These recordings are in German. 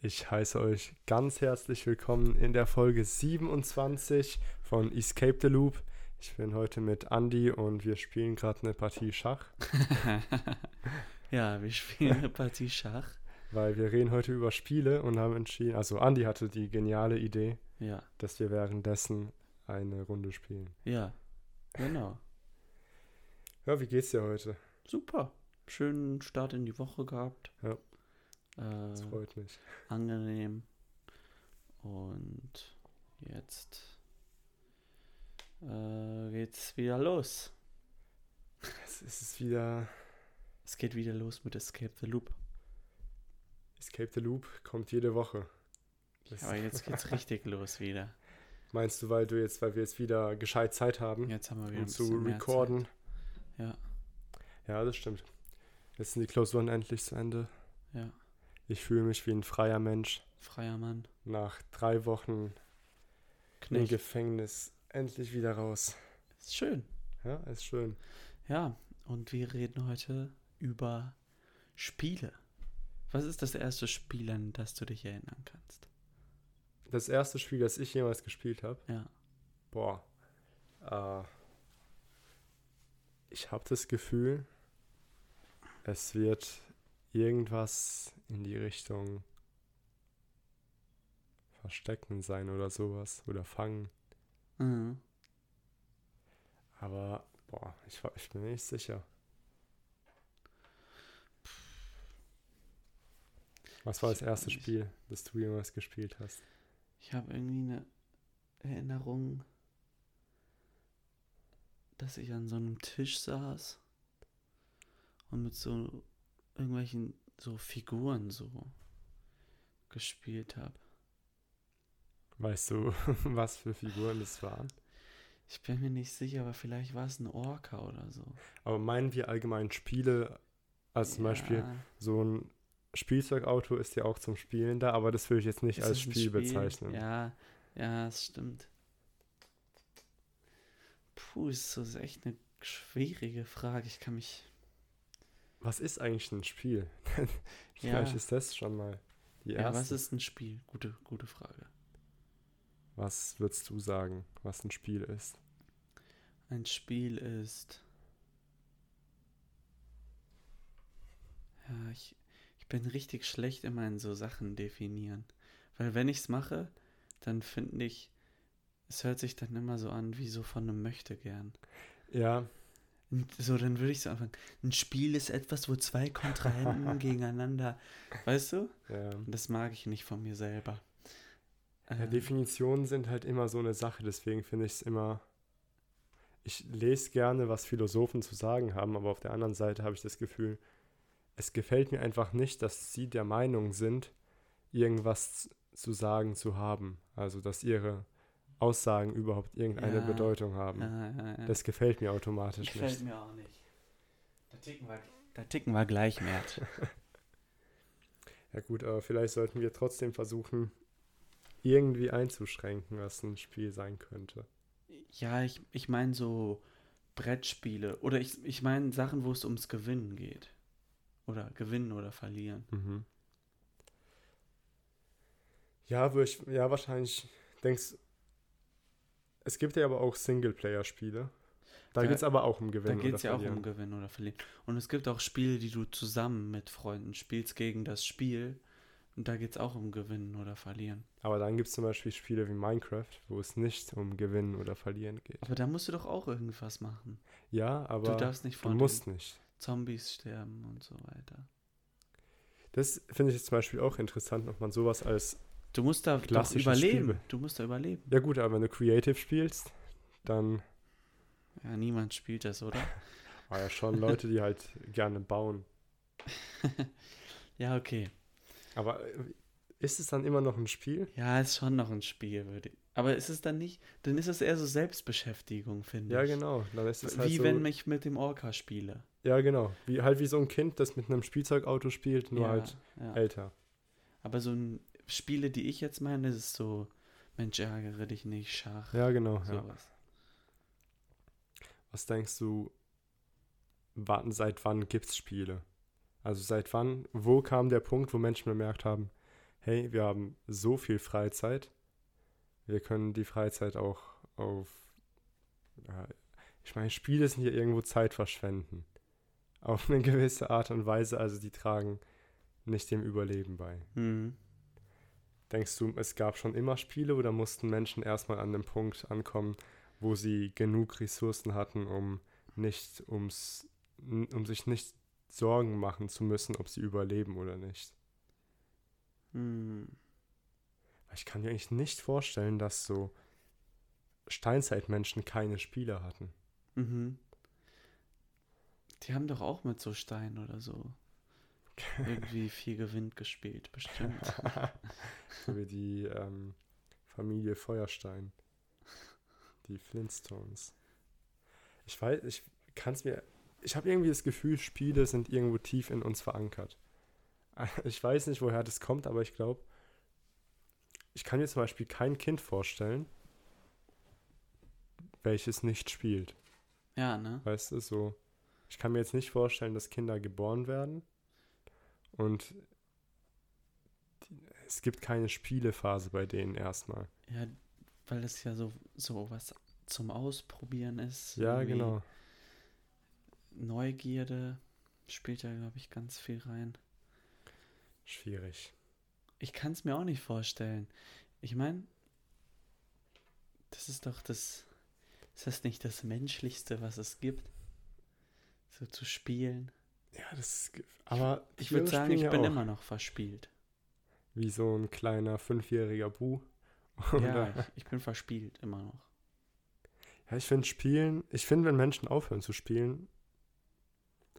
Ich heiße euch ganz herzlich willkommen in der Folge 27 von Escape the Loop. Ich bin heute mit Andy und wir spielen gerade eine Partie Schach. ja, wir spielen eine Partie Schach. Weil wir reden heute über Spiele und haben entschieden, also Andy hatte die geniale Idee, ja. dass wir währenddessen eine Runde spielen. Ja, genau. Ja, wie geht's dir heute? Super. Schönen Start in die Woche gehabt. Ja. Äh, das freut mich. Angenehm. Und jetzt äh, geht's wieder los. Es ist wieder. Es geht wieder los mit Escape the Loop. Escape the Loop kommt jede Woche. Das Aber jetzt geht's richtig los wieder. Meinst du, weil du jetzt, weil wir jetzt wieder gescheit Zeit haben? Jetzt haben wir wieder um zu recorden. Ja. Ja, das stimmt. Jetzt sind die Klausuren endlich zu Ende. Ja. Ich fühle mich wie ein freier Mensch. Freier Mann. Nach drei Wochen Knecht. im Gefängnis endlich wieder raus. Ist schön. Ja, ist schön. Ja, und wir reden heute über Spiele. Was ist das erste Spiel, an das du dich erinnern kannst? Das erste Spiel, das ich jemals gespielt habe? Ja. Boah. Äh, ich habe das Gefühl, es wird irgendwas in die Richtung Verstecken sein oder sowas. Oder Fangen. Mhm. Aber, boah, ich, ich bin nicht sicher. Was war das erste Spiel, das du jemals gespielt hast? Ich habe irgendwie eine Erinnerung, dass ich an so einem Tisch saß und mit so irgendwelchen so Figuren so gespielt habe. Weißt du, was für Figuren das waren? Ich bin mir nicht sicher, aber vielleicht war es ein Orca oder so. Aber meinen wir allgemein Spiele, als zum ja. Beispiel so ein Spielzeugauto ist ja auch zum Spielen da, aber das würde ich jetzt nicht ist als Spiel, Spiel, bezeichnen. Ja, ja, das stimmt. Puh, ist so ist echt eine schwierige Frage. Ich kann mich was ist eigentlich ein Spiel? Vielleicht ja. ist das schon mal die erste. Ja, was ist ein Spiel? Gute, gute Frage. Was würdest du sagen, was ein Spiel ist? Ein Spiel ist. Ja, ich, ich bin richtig schlecht immer in so Sachen definieren. Weil wenn ich es mache, dann finde ich, es hört sich dann immer so an wie so von einem Möchtegern. Ja, so, dann würde ich so anfangen. Ein Spiel ist etwas, wo zwei Kontrahenten gegeneinander, weißt du? Ja. Das mag ich nicht von mir selber. Ja, ähm. Definitionen sind halt immer so eine Sache, deswegen finde ich es immer. Ich lese gerne, was Philosophen zu sagen haben, aber auf der anderen Seite habe ich das Gefühl, es gefällt mir einfach nicht, dass sie der Meinung sind, irgendwas zu sagen zu haben. Also, dass ihre Aussagen überhaupt irgendeine ja, Bedeutung haben. Ja, ja, das gefällt mir automatisch gefällt nicht. Gefällt mir auch nicht. Da ticken wir, da ticken wir gleichwert. ja gut, aber vielleicht sollten wir trotzdem versuchen, irgendwie einzuschränken, was ein Spiel sein könnte. Ja, ich, ich meine so Brettspiele oder ich, ich meine Sachen, wo es ums Gewinnen geht. Oder gewinnen oder verlieren. Mhm. Ja, ich, ja, wahrscheinlich denkst es gibt ja aber auch Singleplayer-Spiele. Da, da geht es aber auch um Gewinnen. Da geht es ja auch um Gewinnen oder Verlieren. Und es gibt auch Spiele, die du zusammen mit Freunden spielst gegen das Spiel. Und da geht es auch um Gewinnen oder Verlieren. Aber dann gibt es zum Beispiel Spiele wie Minecraft, wo es nicht um Gewinnen oder Verlieren geht. Aber da musst du doch auch irgendwas machen. Ja, aber du darfst nicht von du musst nicht. Zombies sterben und so weiter. Das finde ich jetzt zum Beispiel auch interessant, ob man sowas als Du musst da doch überleben. Spiel. Du musst da überleben. Ja gut, aber wenn du Creative spielst, dann... Ja, niemand spielt das, oder? Aber ja, schon Leute, die halt gerne bauen. ja, okay. Aber äh, ist es dann immer noch ein Spiel? Ja, ist schon noch ein Spiel, würde ich. Aber ist es dann nicht, dann ist es eher so Selbstbeschäftigung, finde ja, ich. Ja, genau. Dann ist es wie halt so, wenn ich mit dem Orca spiele. Ja, genau. Wie, halt wie so ein Kind, das mit einem Spielzeugauto spielt, nur ja, halt ja. älter. Aber so ein Spiele, die ich jetzt meine, das ist so, Mensch, ärgere dich nicht, Schach. Ja, genau. Sowas. Ja. Was denkst du, wann, seit wann gibt es Spiele? Also seit wann, wo kam der Punkt, wo Menschen bemerkt haben, hey, wir haben so viel Freizeit, wir können die Freizeit auch auf, ja, ich meine, Spiele sind ja irgendwo Zeit verschwenden. Auf eine gewisse Art und Weise, also die tragen nicht dem Überleben bei. Mhm. Denkst du, es gab schon immer Spiele oder mussten Menschen erstmal an dem Punkt ankommen, wo sie genug Ressourcen hatten, um nicht ums, um sich nicht Sorgen machen zu müssen, ob sie überleben oder nicht? Mhm. Ich kann mir eigentlich nicht vorstellen, dass so Steinzeitmenschen keine Spiele hatten. Mhm. Die haben doch auch mit so Steinen oder so irgendwie viel Gewinn gespielt, bestimmt. so wie die ähm, Familie Feuerstein. Die Flintstones. Ich weiß, ich kann es mir. Ich habe irgendwie das Gefühl, Spiele sind irgendwo tief in uns verankert. Ich weiß nicht, woher das kommt, aber ich glaube, ich kann mir zum Beispiel kein Kind vorstellen, welches nicht spielt. Ja, ne? Weißt du, so. Ich kann mir jetzt nicht vorstellen, dass Kinder geboren werden und es gibt keine Spielephase bei denen erstmal. Ja, weil es ja so, so was zum Ausprobieren ist. Ja, genau. Neugierde spielt da, glaube ich, ganz viel rein. Schwierig. Ich kann es mir auch nicht vorstellen. Ich meine, das ist doch das. Ist das nicht das Menschlichste, was es gibt? So zu spielen. Ja, das ist. Aber ich würde sagen, ich bin auch. immer noch verspielt. Wie so ein kleiner fünfjähriger Bu. ja, ich, ich bin verspielt immer noch. Ja, ich finde Spielen, ich finde, wenn Menschen aufhören zu spielen,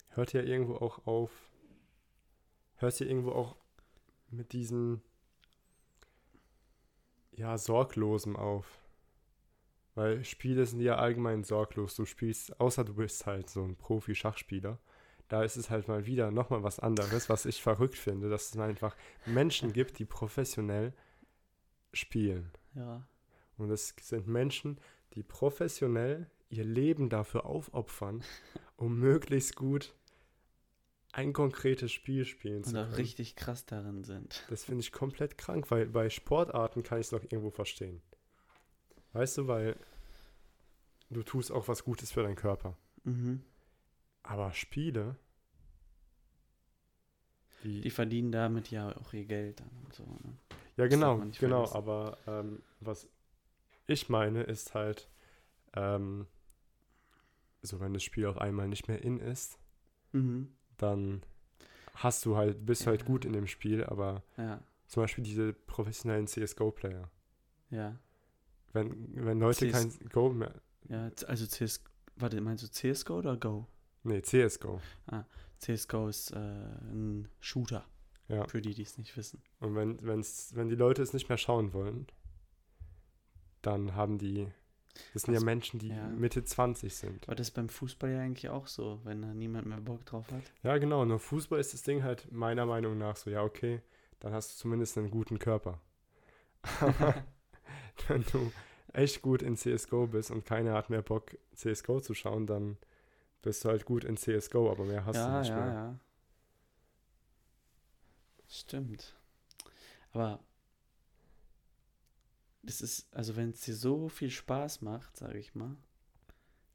hört ja irgendwo auch auf, hört ja irgendwo auch mit diesem, ja, sorglosen auf. Weil Spiele sind ja allgemein sorglos. Du spielst, außer du bist halt so ein Profi-Schachspieler, da ist es halt mal wieder nochmal was anderes, was ich verrückt finde, dass es einfach Menschen gibt, die professionell spielen. Ja. Und es sind Menschen, die professionell ihr Leben dafür aufopfern, um möglichst gut ein konkretes Spiel spielen zu können. Und auch richtig krass darin sind. Das finde ich komplett krank, weil bei Sportarten kann ich es noch irgendwo verstehen. Weißt du, weil du tust auch was Gutes für deinen Körper. Mhm. Aber Spiele. Die, die, verdienen damit ja auch ihr Geld dann und so. Ne? Ja, genau, genau. Vergessen. Aber ähm, was ich meine, ist halt, ähm, so wenn das Spiel auf einmal nicht mehr in ist, mhm. dann hast du halt, bist ja. halt gut in dem Spiel, aber ja. zum Beispiel diese professionellen CSGO-Player. Ja. Wenn, wenn Leute CS kein Go mehr. Ja, also CS, warte, meinst du CSGO oder Go? Nee, CSGO. Ah, CSGO ist äh, ein Shooter. Ja. Für die, die es nicht wissen. Und wenn, wenn's, wenn die Leute es nicht mehr schauen wollen, dann haben die. Das sind also, ja Menschen, die ja. Mitte 20 sind. Aber das ist beim Fußball ja eigentlich auch so, wenn da niemand mehr Bock drauf hat. Ja, genau. Nur Fußball ist das Ding halt meiner Meinung nach so, ja, okay, dann hast du zumindest einen guten Körper. Aber wenn du echt gut in CSGO bist und keiner hat mehr Bock, CSGO zu schauen, dann bist du halt gut in CSGO, aber mehr hast ja, du nicht ja, mehr. Ja, ja. Stimmt. Aber das ist, also wenn es dir so viel Spaß macht, sage ich mal,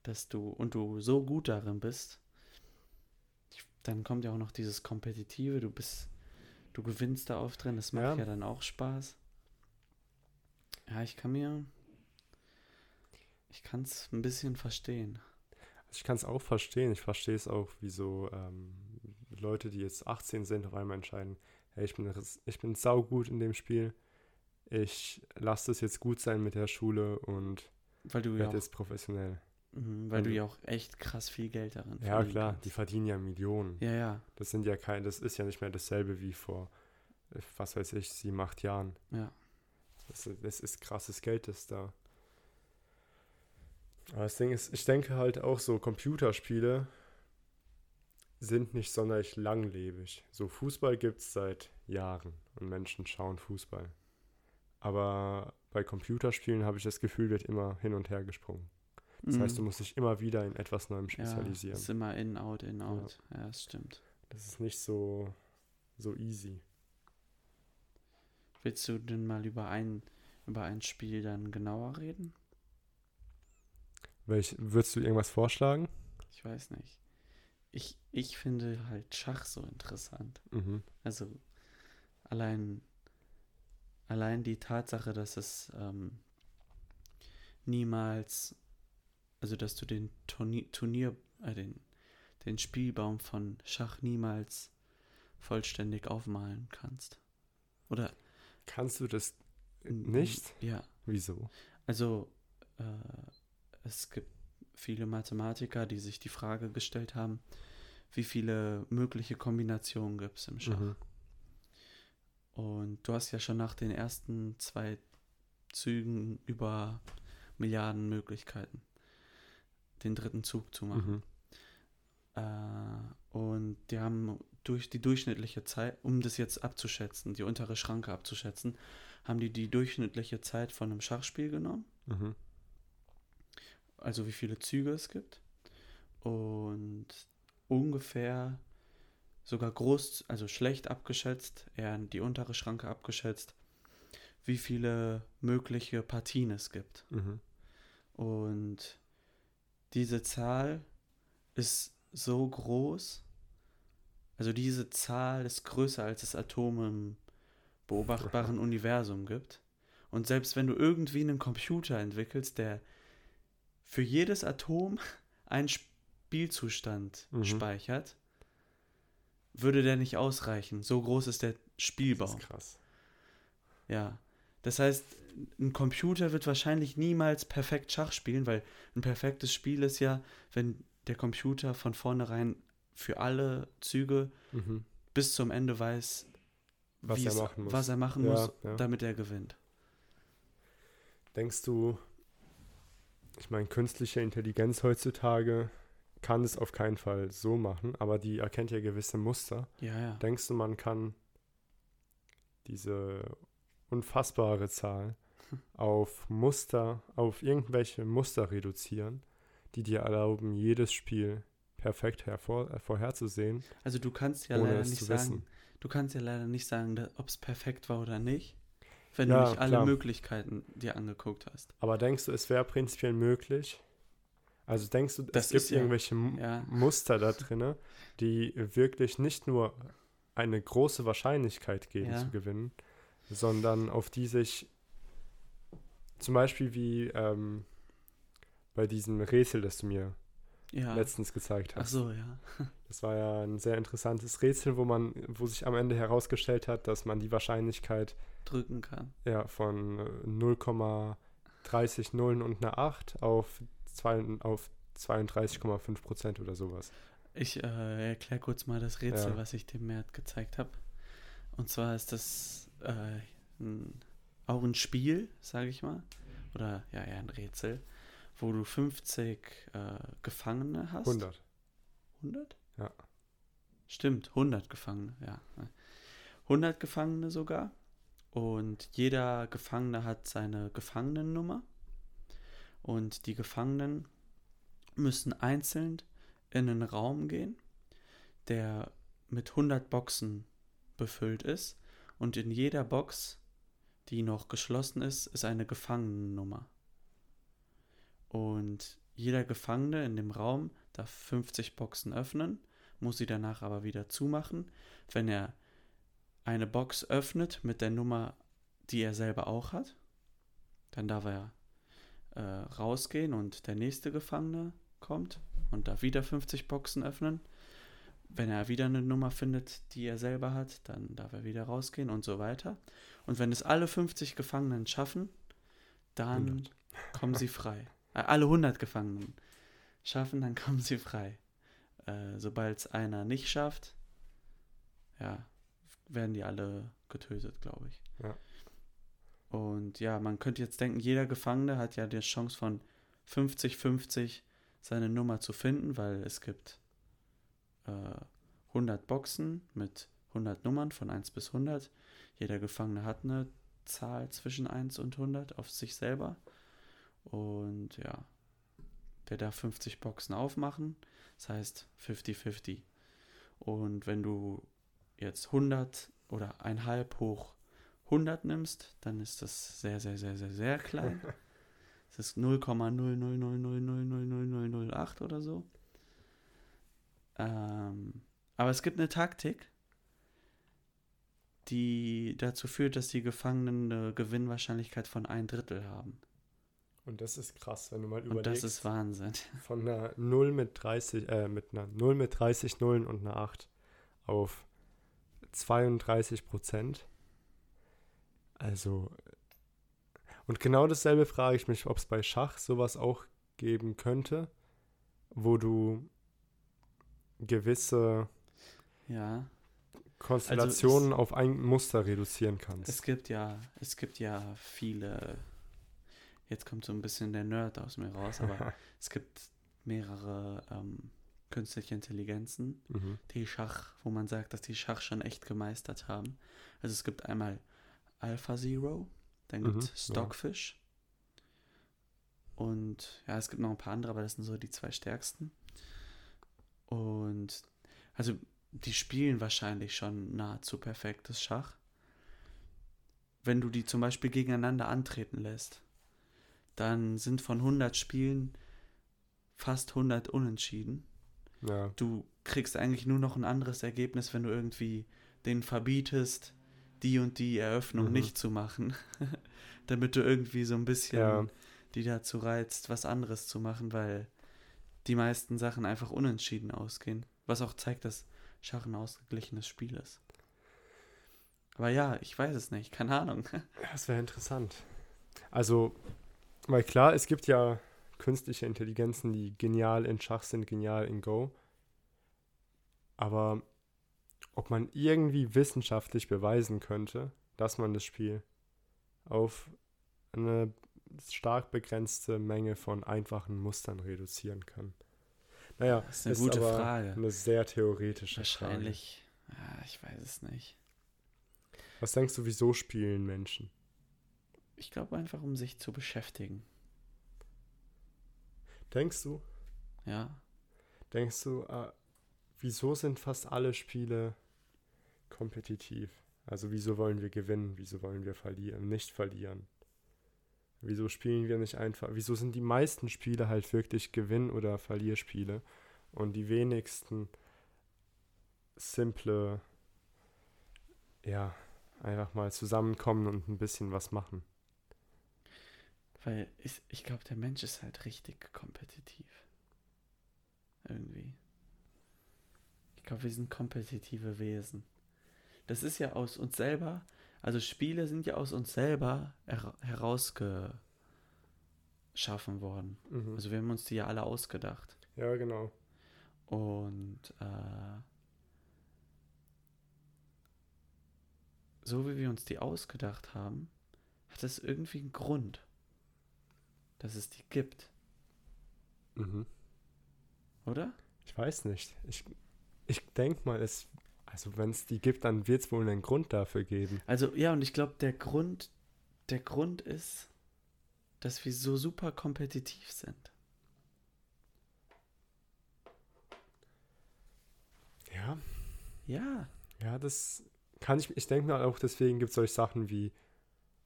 dass du und du so gut darin bist, dann kommt ja auch noch dieses Kompetitive, du bist, du gewinnst da oft drin, das macht ja, ja dann auch Spaß. Ja, ich kann mir, ich kann es ein bisschen verstehen. Ich kann es auch verstehen, ich verstehe es auch, wie so ähm, Leute, die jetzt 18 sind, auf einmal entscheiden, hey, ich bin, ich bin saugut in dem Spiel, ich lasse das jetzt gut sein mit der Schule und werde ja jetzt professionell. Mhm, weil und, du ja auch echt krass viel Geld darin Ja, klar, kannst. die verdienen ja Millionen. Ja, ja. Das sind ja kein, das ist ja nicht mehr dasselbe wie vor, äh, was weiß ich, sieben, acht Jahren. Ja. Das, das ist krasses Geld, das da. Aber das Ding ist, ich denke halt auch so, Computerspiele sind nicht sonderlich langlebig. So Fußball gibt es seit Jahren und Menschen schauen Fußball. Aber bei Computerspielen habe ich das Gefühl, wird immer hin und her gesprungen. Das mhm. heißt, du musst dich immer wieder in etwas Neuem spezialisieren. Ja, ist immer in, out, in, out. Ja, ja das stimmt. Das ist nicht so, so easy. Willst du denn mal über ein, über ein Spiel dann genauer reden? Welch, würdest du irgendwas vorschlagen? Ich weiß nicht. Ich, ich finde halt Schach so interessant. Mhm. Also allein, allein die Tatsache, dass es ähm, niemals, also dass du den Turnier, Turnier äh, den, den Spielbaum von Schach niemals vollständig aufmalen kannst. Oder Kannst du das nicht? Ja, Wieso? also äh, es gibt viele Mathematiker, die sich die Frage gestellt haben, wie viele mögliche Kombinationen gibt es im Schach. Mhm. Und du hast ja schon nach den ersten zwei Zügen über Milliarden Möglichkeiten, den dritten Zug zu machen. Mhm. Äh, und die haben durch die durchschnittliche Zeit, um das jetzt abzuschätzen, die untere Schranke abzuschätzen, haben die die durchschnittliche Zeit von einem Schachspiel genommen, Mhm. Also wie viele Züge es gibt. Und ungefähr sogar groß, also schlecht abgeschätzt, eher die untere Schranke abgeschätzt, wie viele mögliche Partien es gibt. Mhm. Und diese Zahl ist so groß, also diese Zahl ist größer als es Atome im beobachtbaren Universum gibt. Und selbst wenn du irgendwie einen Computer entwickelst, der für jedes Atom einen Spielzustand Mhm. speichert, würde der nicht ausreichen. So groß ist der Das Spielbaum. ist krass. Ja. Das heißt, ein Computer wird wahrscheinlich niemals perfekt Schach spielen, weil ein perfektes Spiel ist ja, wenn der Computer von vornherein für alle Züge Mhm. bis zum Ende weiß, Was er es- machen muss. was er machen Ja, muss, ja. damit er gewinnt. Denkst du, ich meine, künstliche Intelligenz heutzutage kann es auf keinen Fall so machen, aber die erkennt ja gewisse Muster. Ja, ja. Denkst du, man kann diese unfassbare Zahl auf Muster, auf irgendwelche Muster reduzieren, die dir erlauben, jedes Spiel perfekt hervor, äh, vorherzusehen, Also du kannst ja leider nicht sagen, wissen? du kannst ja leider nicht sagen, ob es perfekt war oder nicht, wenn Ja, du nicht alle klar. Möglichkeiten dir angeguckt hast. Aber denkst du, es wäre prinzipiell möglich? Also denkst du, Das es gibt ja- irgendwelche ja. Muster da drinne, die wirklich nicht nur eine große Wahrscheinlichkeit geben zu gewinnen, sondern auf die sich zum Beispiel wie ähm, bei diesem Rätsel, das du mir letztens gezeigt Ach hast. so, ja. Das war ja ein sehr interessantes Rätsel, wo man, wo sich am Ende herausgestellt hat, dass man die Wahrscheinlichkeit Drücken kann. ja, von äh, 0,30 Nullen und einer 8 auf, zwei, auf 32,5 Prozent oder sowas. Ich äh, erkläre kurz mal das Rätsel, Ja. was ich dem Mert gezeigt habe. Und zwar ist das äh, ein, auch ein Spiel, sage ich mal. Oder ja, eher ein Rätsel, wo du 50 äh, Gefangene hast. 100. 100? Ja. Stimmt, 100 Gefangene, ja. 100 Gefangene sogar. Und jeder Gefangene hat seine Gefangenennummer. Und die Gefangenen müssen einzeln in einen Raum gehen, der mit 100 Boxen befüllt ist. Und in jeder Box, die noch geschlossen ist, ist eine Gefangenennummer. Und jeder Gefangene in dem Raum darf 50 Boxen öffnen, muss sie danach aber wieder zumachen. Wenn er eine Box öffnet mit der Nummer, die er selber auch hat, dann darf er äh, rausgehen und der nächste Gefangene kommt und darf wieder 50 Boxen öffnen. Wenn er wieder eine Nummer findet, die er selber hat, dann darf er wieder rausgehen und so weiter. Und wenn es alle 50 Gefangenen schaffen, dann 100. kommen sie frei. Äh, alle 100 Gefangenen schaffen, dann kommen sie frei. Äh, Sobald es einer nicht schafft, ja, werden die alle getötet, glaube ich. Ja. Und ja, man könnte jetzt denken, jeder Gefangene hat ja die Chance von 50-50 seine Nummer zu finden, weil es gibt äh, 100 Boxen mit 100 Nummern von 1 bis 100. Jeder Gefangene hat eine Zahl zwischen 1 und 100 auf sich selber. Und ja, der darf 50 Boxen aufmachen. Das heißt 50-50. Und wenn du jetzt 100 oder ein halb hoch 100 nimmst, dann ist das sehr, sehr, sehr, sehr, sehr klein. Das ist 0,000000008 oder so. Ähm, aber es gibt eine Taktik, die dazu führt, dass die Gefangenen eine Gewinnwahrscheinlichkeit von ein Drittel haben. Und das ist krass, wenn du mal Und überlegst. das ist Wahnsinn. von einer 0 mit 30, äh, mit einer 0 mit 30 Nullen und einer 8 auf 32 Prozent. Also, und genau dasselbe frage ich mich, ob es bei Schach sowas auch geben könnte, wo du gewisse Ja. Konstellationen auf ein Muster reduzieren Es kannst. gibt ja, es gibt ja viele. Jetzt kommt so ein bisschen der Nerd aus mir raus, aber es gibt mehrere ähm, künstliche Intelligenzen, mhm. die Schach, wo man sagt, dass die Schach schon echt gemeistert haben. Also es gibt einmal AlphaZero, dann Mhm, gibt es ja. Stockfish und ja, es gibt noch ein paar andere, aber das sind so die zwei stärksten. Und also die spielen wahrscheinlich schon nahezu perfektes Schach. Wenn du die zum Beispiel gegeneinander antreten lässt, dann sind von 100 Spielen fast 100 unentschieden. Ja, Du kriegst eigentlich nur noch ein anderes Ergebnis, wenn du irgendwie den verbietest, die und die Eröffnung Mhm. nicht zu machen. Damit du irgendwie so ein bisschen Ja. die dazu reizt, was anderes zu machen, weil die meisten Sachen einfach unentschieden ausgehen. Was auch zeigt, dass Schach ein ausgeglichenes Spiel ist. Aber ja, ich weiß es nicht, keine Ahnung. das wäre interessant. Also, weil klar, es gibt ja künstliche Intelligenzen, die genial in Schach sind, genial in Go. Aber ob man irgendwie wissenschaftlich beweisen könnte, dass man das Spiel auf eine stark begrenzte Menge von einfachen Mustern reduzieren kann. Naja, Das ist eine gute aber Frage. eine sehr theoretische Wahrscheinlich, ja, ich weiß es nicht. Frage. Was denkst du, wieso spielen Menschen? Ich glaube einfach, um sich zu beschäftigen. Denkst du, Ja, denkst du, äh, wieso sind fast alle Spiele kompetitiv? Also wieso wollen wir gewinnen? Wieso wollen wir verlieren? Nicht verlieren? Wieso spielen wir nicht einfach? Wieso sind die meisten Spiele halt wirklich Gewinn- oder Verlierspiele und die wenigsten simple, ja, einfach mal zusammenkommen und ein bisschen was machen? Weil ich, ich glaube, der Mensch ist halt richtig kompetitiv. Irgendwie. Ich glaube, wir sind kompetitive Wesen. Das ist ja aus uns selber, also Spiele sind ja aus uns selber her herausgeschaffen worden. Mhm. Also wir haben uns die ja alle ausgedacht. ja, genau. Und äh, so wie wir uns die ausgedacht haben, hat es irgendwie einen Grund, dass es die gibt, Mhm. oder? Ich weiß nicht. Ich, ich denke mal, es, also wenn es die gibt, dann wird es wohl einen Grund dafür geben. Also ja, und ich glaube, der Grund, der Grund ist, dass wir so super kompetitiv sind. Ja, Ja, ja, das kann ich, ich denke mal auch, deswegen gibt es solche Sachen wie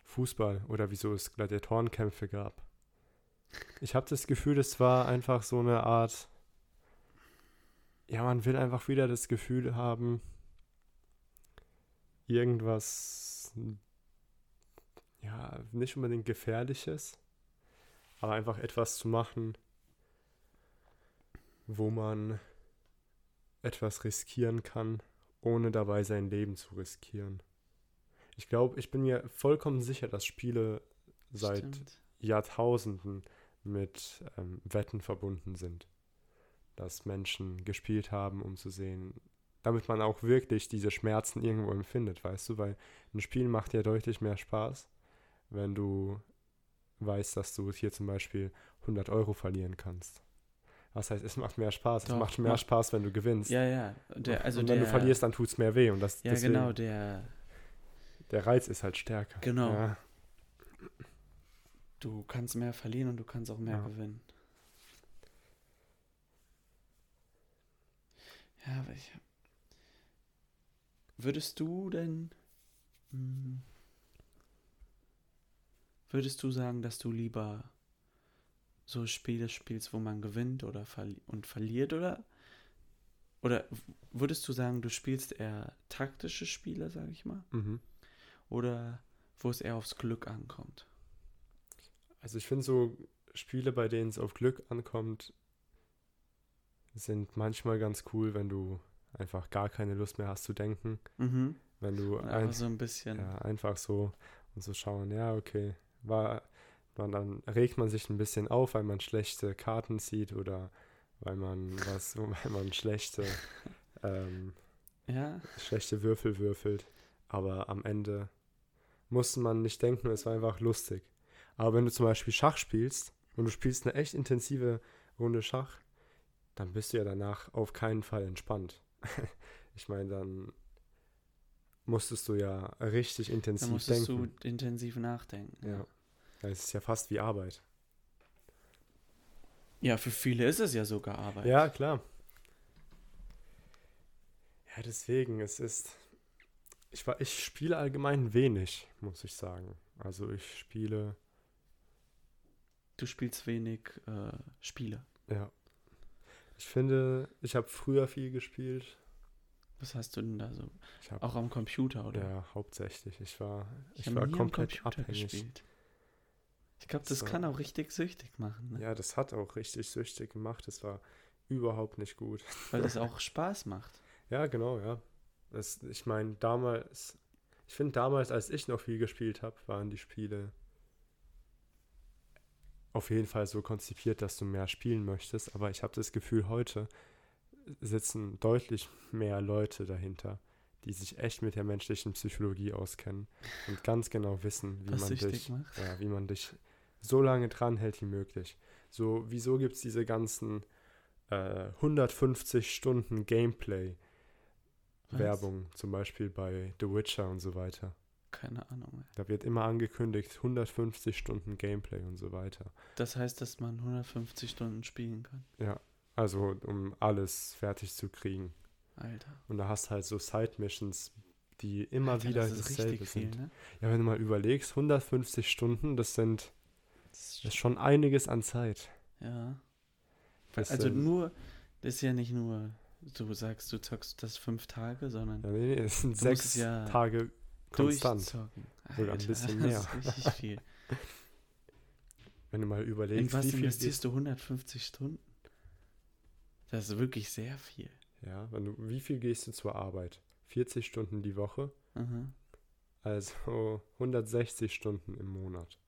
Fußball oder wieso es Gladiatorenkämpfe gab. Ich habe das Gefühl, das war einfach so eine Art, ja, man will einfach wieder das Gefühl haben, irgendwas, ja, nicht unbedingt gefährliches, aber einfach etwas zu machen, wo man etwas riskieren kann, ohne dabei sein Leben zu riskieren. Ich glaube, ich bin mir vollkommen sicher, dass Spiele seit stimmt. Jahrtausenden mit ähm, Wetten verbunden sind. Dass Menschen gespielt haben, um zu sehen, damit man auch wirklich diese Schmerzen irgendwo empfindet, weißt du, weil ein Spiel macht ja deutlich mehr Spaß, wenn du weißt, dass du hier zum Beispiel 100 Euro verlieren kannst. Das heißt, es macht mehr Spaß. Doch, es macht mehr macht- Spaß, wenn du gewinnst. Ja, ja. Der, also und wenn der, du verlierst, dann tut es mehr weh. Und das, Ja, deswegen, genau, der. der Reiz ist halt stärker. Genau. Ja. Du kannst mehr verlieren und du kannst auch mehr Ja. gewinnen. Ja, aber ich. Würdest du denn. Hm, würdest du sagen, dass du lieber so Spiele spielst, wo man gewinnt oder verli und verliert oder oder würdest du sagen, du spielst eher taktische Spiele, sag ich mal, Mhm. oder wo es eher aufs Glück ankommt? Also ich finde so Spiele, bei denen es auf Glück ankommt, sind manchmal ganz cool, wenn du einfach gar keine Lust mehr hast zu denken. Mhm. Wenn du ein, einfach so ein bisschen. ja, einfach so und so schauen, ja, okay, war, man, dann regt man sich ein bisschen auf, weil man schlechte Karten sieht oder weil man was, weil man schlechte, ähm, Ja, schlechte Würfel würfelt. Aber am Ende musste man nicht denken, es war einfach lustig. Aber wenn du zum Beispiel Schach spielst und du spielst eine echt intensive Runde Schach, dann bist du ja danach auf keinen Fall entspannt. ich meine, dann musstest du ja richtig intensiv musstest denken. du intensiv nachdenken. ja. ja, es ist ja fast wie Arbeit. ja, für viele ist es ja sogar Arbeit. Ja, klar. Ja, deswegen, es ist. Ich, ich spiele allgemein wenig, muss ich sagen. Also ich spiele, Du spielst wenig äh, Spiele. ja. Ich finde, ich habe früher viel gespielt. Was hast du denn da so? Ich habe Auch am Computer, oder? ja hauptsächlich. Ich war, ich, hab war komplett Computer abhängig. gespielt. Ich glaube, das So. kann auch richtig süchtig machen, ne? Ja, das hat auch richtig süchtig gemacht. Das war überhaupt nicht gut. weil das auch Spaß macht. Ja, genau, ja. Das, ich meine, damals, ich finde damals, als ich noch viel gespielt habe, waren die Spiele auf jeden Fall so konzipiert, dass du mehr spielen möchtest. Aber ich habe das Gefühl, heute sitzen deutlich mehr Leute dahinter, die sich echt mit der menschlichen Psychologie auskennen und ganz genau wissen, wie Was man dich, ja, wie man dich so lange dranhält wie möglich. So, wieso gibt es diese ganzen äh, 150 Stunden Gameplay? Was? Werbung, zum Beispiel bei The Witcher und so weiter. Keine Ahnung. Mehr. Da wird immer angekündigt, 150 Stunden Gameplay und so weiter. Das heißt, dass man 150 Stunden spielen kann. Ja, also um alles fertig zu kriegen. Alter. Und da hast halt so Side-Missions, die immer Alter, wieder das dasselbe richtig viel, sind. ne? Ja, wenn du mal überlegst, 150 Stunden, das sind Das ist schon einiges an Zeit. Ja. Das also sind- nur, das ist ja nicht nur, du sagst, du zockst das fünf Tage, sondern Ja, nee, nee, es sind sechs ja Tage konstant. durchzocken. Sogar ein bisschen mehr. Das ist richtig viel. Wenn du mal In überlegst, was wie viel investierst du 150 Stunden? Das ist wirklich sehr viel. Ja, wenn du, wie viel gehst du zur Arbeit? 40 Stunden die Woche, Aha. also 160 Stunden im Monat.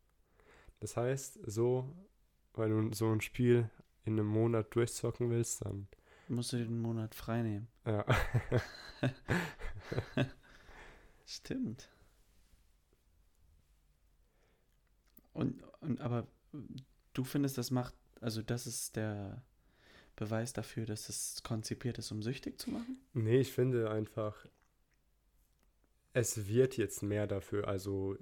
Das heißt, so, wenn du so ein Spiel in einem Monat durchzocken willst, dann Musst du den Monat frei nehmen. ja, Stimmt. Und, und aber du findest, das macht, also das ist der Beweis dafür, dass es konzipiert ist, um süchtig zu machen? nee, ich finde einfach, es wird jetzt mehr dafür. Also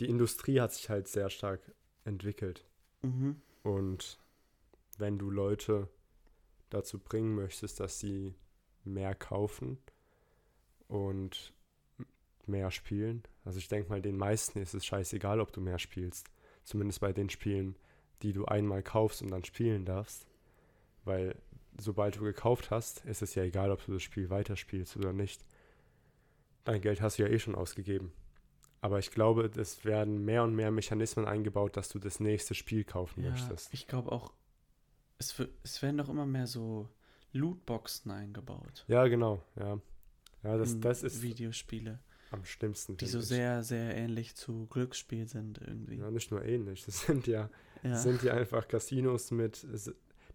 die Industrie hat sich halt sehr stark entwickelt. Mhm. Und wenn du Leute dazu bringen möchtest, dass sie mehr kaufen und mehr spielen, also ich denke mal, den meisten ist es scheißegal, ob du mehr spielst. Zumindest bei den Spielen, die du einmal kaufst und dann spielen darfst. Weil sobald du gekauft hast, ist es ja egal, ob du das Spiel weiterspielst oder nicht. Dein Geld hast du ja eh schon ausgegeben. Aber ich glaube, es werden mehr und mehr Mechanismen eingebaut, dass du das nächste Spiel kaufen Ja, möchtest. ich glaube auch, es, es werden doch immer mehr so Lootboxen eingebaut. Ja, genau, ja. Ja, das, das ist Videospiele, am schlimmsten. die so ich. sehr, sehr ähnlich zu Glücksspiel sind irgendwie. Ja, nicht nur ähnlich. Das sind ja, Ja. das sind ja einfach Casinos mit. Das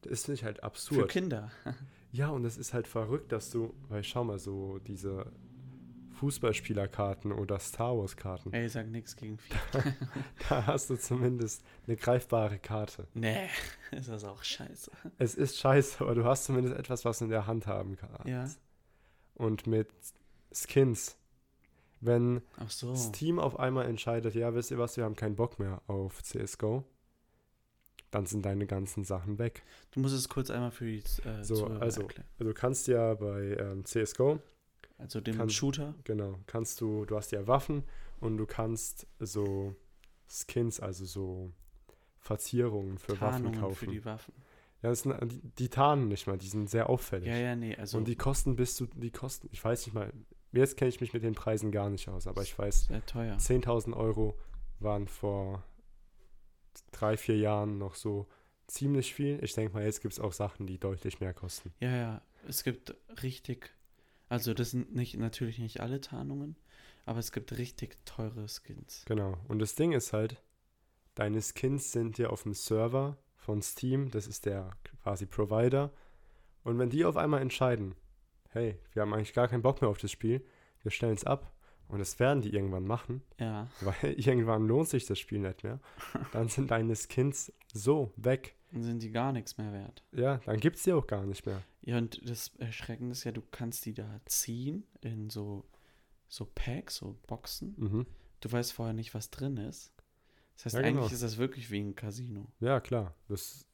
ist nicht halt Für absurd. Kinder. Ja, und es ist halt verrückt, dass du, weil schau mal, so diese Fußballspielerkarten oder Star Wars-Karten, Ey, sag nichts gegen FIFA. da hast du zumindest eine greifbare Karte. nee, ist das auch scheiße. Es ist scheiße, aber du hast zumindest etwas, was du in der Hand haben kannst. Ja. Und mit Skins, wenn so. das Team auf einmal entscheidet, ja, wisst ihr was, wir haben keinen Bock mehr auf CSGO, dann sind deine ganzen Sachen weg. Du musst es kurz einmal für die äh, So, Zuhörer also- erklären. Also du kannst ja bei ähm, CSGO, Also dem kann- Shooter. genau, kannst du, du hast ja Waffen und du kannst so Skins, also so Verzierungen für Waffen Tarnungen kaufen. für die Waffen. ja, das sind, die, die tarnen nicht mal, die sind sehr auffällig. Ja, ja, nee, also Und die kosten bis zu, die kosten, ich weiß nicht mal, jetzt kenne ich mich mit den Preisen gar nicht aus, aber ich weiß, sehr teuer. 10.000 Euro waren vor drei, vier Jahren noch so ziemlich viel. Ich denke mal, jetzt gibt es auch Sachen, die deutlich mehr kosten. Ja, ja, es gibt richtig, also das sind nicht natürlich nicht alle Tarnungen, aber es gibt richtig teure Skins. Genau. Und das Ding ist halt, deine Skins sind ja auf dem Server von Steam, das ist der quasi Provider. Und wenn die auf einmal entscheiden, hey, wir haben eigentlich gar keinen Bock mehr auf das Spiel, wir stellen es ab, und das werden die irgendwann machen, Ja, weil irgendwann lohnt sich das Spiel nicht mehr, dann sind deine Skins so weg. dann sind die gar nichts mehr wert. Ja, dann gibt es die auch gar nicht mehr. Ja, und das Erschreckende ist ja, du kannst die da ziehen in so, so Packs, so Boxen. Mhm. Du weißt vorher nicht, was drin ist. Das heißt, Ja, genau. eigentlich ist das wirklich wie ein Casino. Ja, klar. Das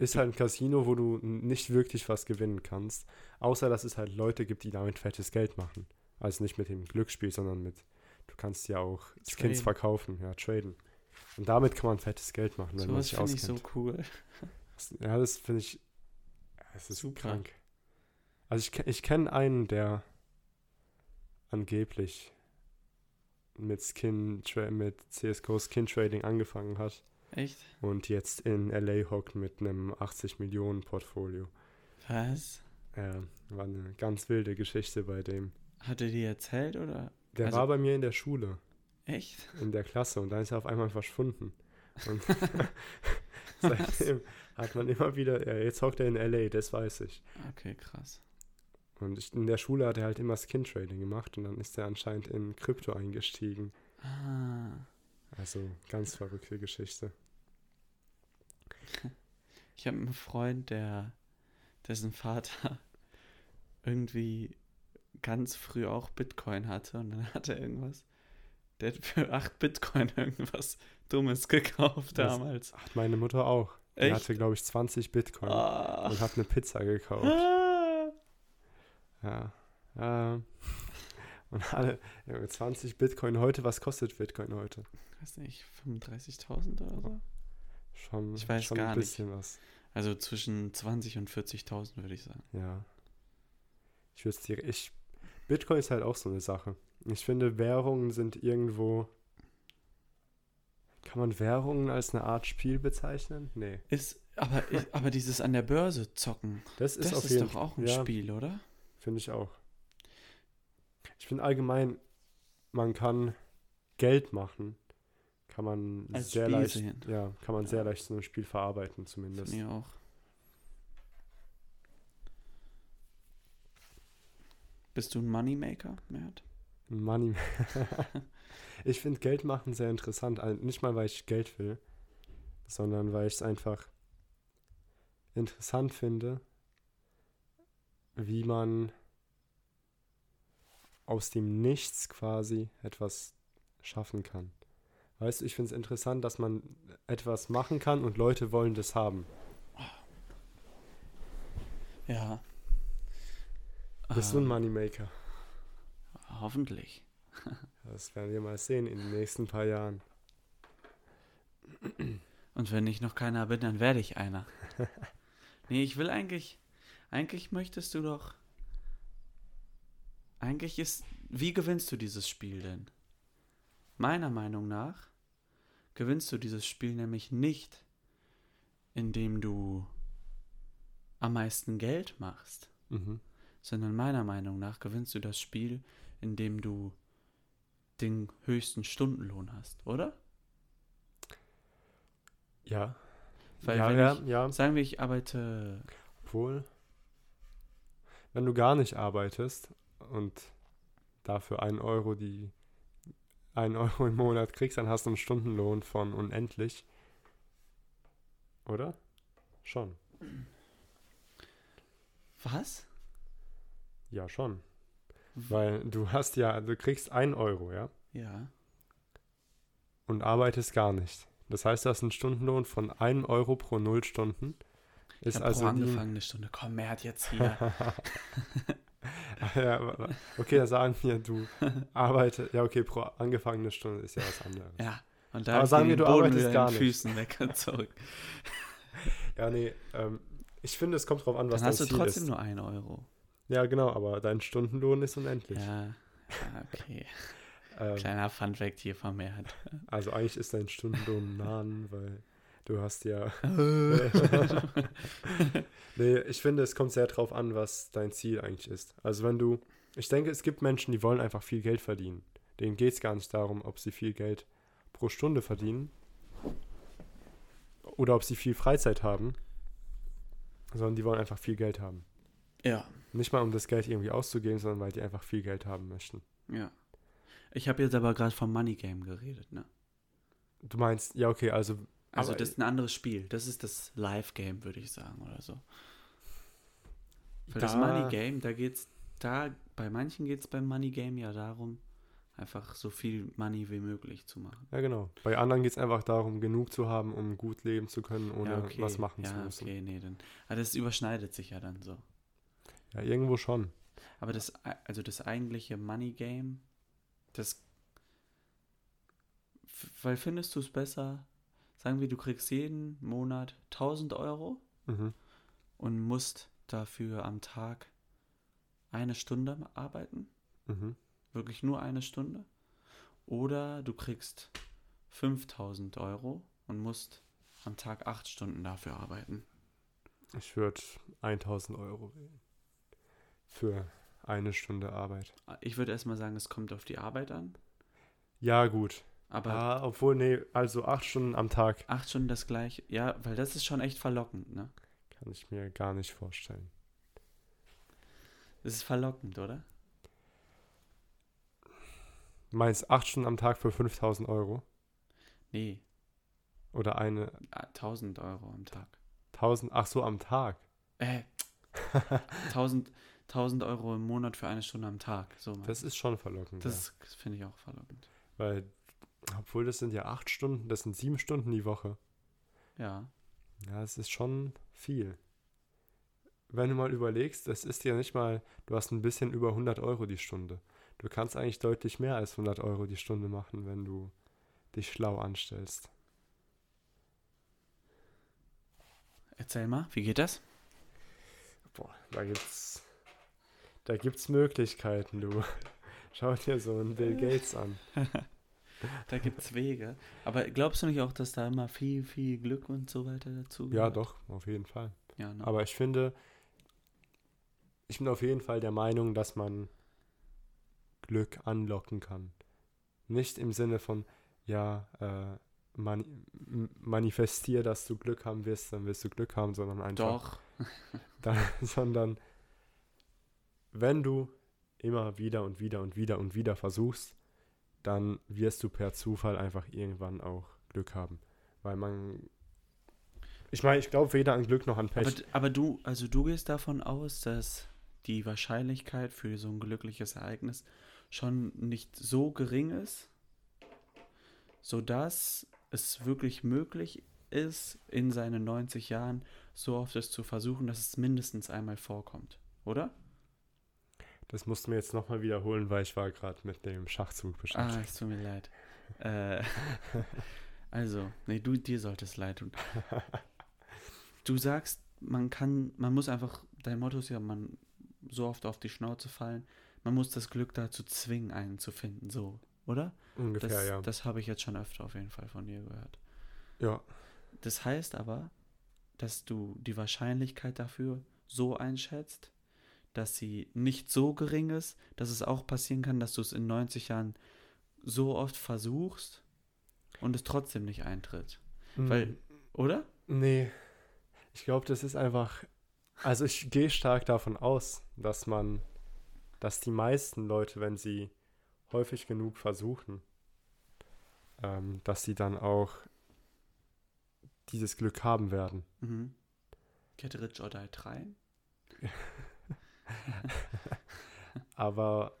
ist halt ein Casino, wo du nicht wirklich was gewinnen kannst. Außer, dass es halt Leute gibt, die damit fettes Geld machen. Also nicht mit dem Glücksspiel, sondern mit, du kannst ja auch Skins Traden. verkaufen, ja, traden. Und damit kann man fettes Geld machen, wenn man Sowas sich finde ich auskennt. so cool. Ja, das finde ich, es ist Super. krank. Also ich, ich kenne einen, der angeblich mit Skin, mit CSGO Skin Trading angefangen hat Echt? und jetzt in LA hockt mit einem 80 Millionen Portfolio. Was? Ja, war eine ganz wilde Geschichte bei dem. Hat er dir erzählt oder? Der Also- war bei mir in der Schule, Echt? in der Klasse und dann ist er auf einmal verschwunden. Und seitdem hat man immer wieder, ja, jetzt hockt er in LA, das weiß ich. Okay, krass. Und ich, in der Schule hat er halt immer Skin Trading gemacht und dann ist er anscheinend in Krypto eingestiegen. Ah. Also ganz verrückte Geschichte. Ich habe einen Freund, der dessen Vater irgendwie ganz früh auch Bitcoin hatte und dann hat er irgendwas. Der hat für 8 Bitcoin irgendwas Dummes gekauft Das- damals. Hat meine Mutter auch. Die Echt? hatte, glaube ich, 20 Bitcoin Ah. und hat eine Pizza gekauft. Ah. Ja. ja. Und alle, ja, 20 Bitcoin heute, was kostet Bitcoin heute? Weiß nicht, 35.000 oder so? Schon, Ich weiß schon gar ein nicht. bisschen was. Also zwischen 20 und 40.000 würde ich sagen. Ja. Ich würde dir, ich, Bitcoin ist halt auch so eine Sache. Ich finde, Währungen sind irgendwo, kann man Währungen als eine Art Spiel bezeichnen? Nee. Ist, aber, aber dieses an der Börse zocken, Das ist das auf ist jeden doch auch ein ja, Spiel, oder? Finde ich auch. Ich finde allgemein, man kann Geld machen, kann man Als sehr Spiel leicht, sehen. ja, kann man sehr Ja. leicht so ein Spiel verarbeiten zumindest. Finde ich auch. Bist du ein Moneymaker, Mert? Money. ich finde Geld machen sehr interessant. Also Nicht mal, weil ich Geld will, sondern weil ich es einfach interessant finde, wie man aus dem Nichts quasi etwas schaffen kann. Weißt du, ich finde es interessant, dass man etwas machen kann und Leute wollen das haben. Ja. Bist du ein Ähm, Moneymaker? Hoffentlich. Das werden wir mal sehen in den nächsten paar Jahren. Und wenn ich noch keiner bin, dann werde ich einer. nee, ich will eigentlich. Eigentlich möchtest du doch. Eigentlich ist. Wie gewinnst du dieses Spiel denn? Meiner Meinung nach gewinnst du dieses Spiel nämlich nicht, indem du am meisten Geld machst, Mhm. sondern meiner Meinung nach gewinnst du das Spiel, indem du den höchsten Stundenlohn hast, oder? Ja. Weil ja, wenn ja, ich- ja. Sagen wir, ich arbeite Obwohl, wenn du gar nicht arbeitest und dafür einen Euro die einen Euro im Monat kriegst, dann hast du einen Stundenlohn von unendlich. Oder? Schon. Was? Ja, schon. Weil du hast ja, du kriegst einen Euro, ja, Ja. und arbeitest gar nicht. Das heißt, du hast einen Stundenlohn von 1 Euro pro 0 Stunden. Ich Ist habe also pro angefangene Stunde. Komm, mehr hat jetzt hier. ja, okay, da sagen wir, du arbeitest. Ja, okay, pro angefangene Stunde ist ja was anderes. ja. Und da Aber sagen wir, du Boden arbeitest gar nicht. Füßen weg und zurück. Ja, nee, ähm, ich finde, es kommt drauf an, was Dann hast du dein Ziel trotzdem ist. nur 1 Euro. Ja, genau, aber dein Stundenlohn ist unendlich. Ja, ja okay. Ähm, Kleiner Funfact hier vermehrt. also eigentlich ist dein Stundenlohn Nahen, weil du hast ja. nee, ich finde, es kommt sehr drauf an, was dein Ziel eigentlich ist. Also wenn du, ich denke, es gibt Menschen, die wollen einfach viel Geld verdienen. Denen geht es gar nicht darum, ob sie viel Geld pro Stunde verdienen oder ob sie viel Freizeit haben, sondern die wollen einfach viel Geld haben. ja, Nicht mal um das Geld irgendwie auszugeben, sondern weil die einfach viel Geld haben möchten. ja. Ich habe jetzt aber gerade vom Money Game geredet, ne? Du meinst, ja, okay, also. Also das ist ein anderes Spiel. Das ist das Live-Game, würde ich sagen, oder so. Für das Da- Money Game, da geht's, da, bei manchen geht es beim Money Game ja darum, einfach so viel Money wie möglich zu machen. Ja, genau. Bei anderen geht es einfach darum, genug zu haben, um gut leben zu können, ohne ja, okay. was machen ja, zu müssen. okay, nee, dann. Aber das überschneidet sich ja dann so. Ja, irgendwo schon. Aber das, also das eigentliche Money Game, das. Weil findest du es besser, sagen wir, du kriegst jeden Monat 1000 Euro Mhm. und musst dafür am Tag eine Stunde arbeiten? Mhm. Wirklich nur eine Stunde? Oder du kriegst 5000 Euro und musst am Tag acht Stunden dafür arbeiten. Ich würde 1000 Euro wählen. Für eine Stunde Arbeit. Ich würde erstmal sagen, es kommt auf die Arbeit an. Ja, gut. Aber Ah, obwohl, nee, also acht Stunden am Tag acht Stunden das gleiche. Ja, weil das ist schon echt verlockend, ne? kann ich mir gar nicht vorstellen. Das ist verlockend, oder? Du meinst acht Stunden am Tag für 5000 Euro? Nee, Oder eine ah, 1000 Euro am Tag. 1000, ach so, am Tag. Äh, 1000, 1000 Euro im Monat für eine Stunde am Tag. So Das ist schon verlockend. ja. das finde ich auch verlockend. Weil, obwohl das sind ja acht Stunden, das sind sieben Stunden die Woche. Ja, Ja, es ist schon viel. Wenn du mal überlegst, das ist ja nicht mal, du hast ein bisschen über 100 Euro die Stunde. Du kannst eigentlich deutlich mehr als 100 Euro die Stunde machen, wenn du dich schlau anstellst. erzähl mal, wie geht das? Boah, da gibt's, da gibt's Möglichkeiten, du. Schau dir so einen Bill Gates an. Da gibt es Wege. Aber glaubst du nicht auch, dass da immer viel, viel Glück und so weiter dazu Ja, gehört? doch, auf jeden Fall. Ja, ne? Aber ich finde, ich bin auf jeden Fall der Meinung, dass man Glück anlocken kann. Nicht im Sinne von, ja, äh, mani manifestier, dass du Glück haben wirst, dann wirst du Glück haben, sondern einfach, Doch. dann, sondern wenn du immer wieder und wieder und wieder und wieder versuchst, dann wirst du per Zufall einfach irgendwann auch Glück haben. Weil man, ich meine, ich glaube weder an Glück noch an Pech. Aber, aber du, also du gehst davon aus, dass die Wahrscheinlichkeit für so ein glückliches Ereignis schon nicht so gering ist, sodass es wirklich möglich ist, in seinen 90 Jahren so oft es zu versuchen, dass es mindestens einmal vorkommt, oder? Das musst du mir jetzt nochmal wiederholen, weil ich war gerade mit dem Schachzug Ah, beschäftigt. es tut mir leid. Äh, also, nee, du, dir sollte es leid tun. Du sagst, man kann, man muss einfach, dein Motto ist ja, man so oft auf die Schnauze fallen, man muss das Glück dazu zwingen, einen zu finden, so, oder? Ungefähr, Das, ja. das habe ich jetzt schon öfter auf jeden Fall von dir gehört. ja. Das heißt aber, dass du die Wahrscheinlichkeit dafür so einschätzt, dass sie nicht so gering ist, dass es auch passieren kann, dass du es in 90 Jahren so oft versuchst und es trotzdem nicht eintritt. Weil, Mm, oder? Nee. Ich glaube, das ist einfach. Also ich gehe stark davon aus, dass man, dass die meisten Leute, wenn sie häufig genug versuchen, ähm, dass sie dann auch dieses Glück haben werden. Mhm. Get Rich or Die Trying? Aber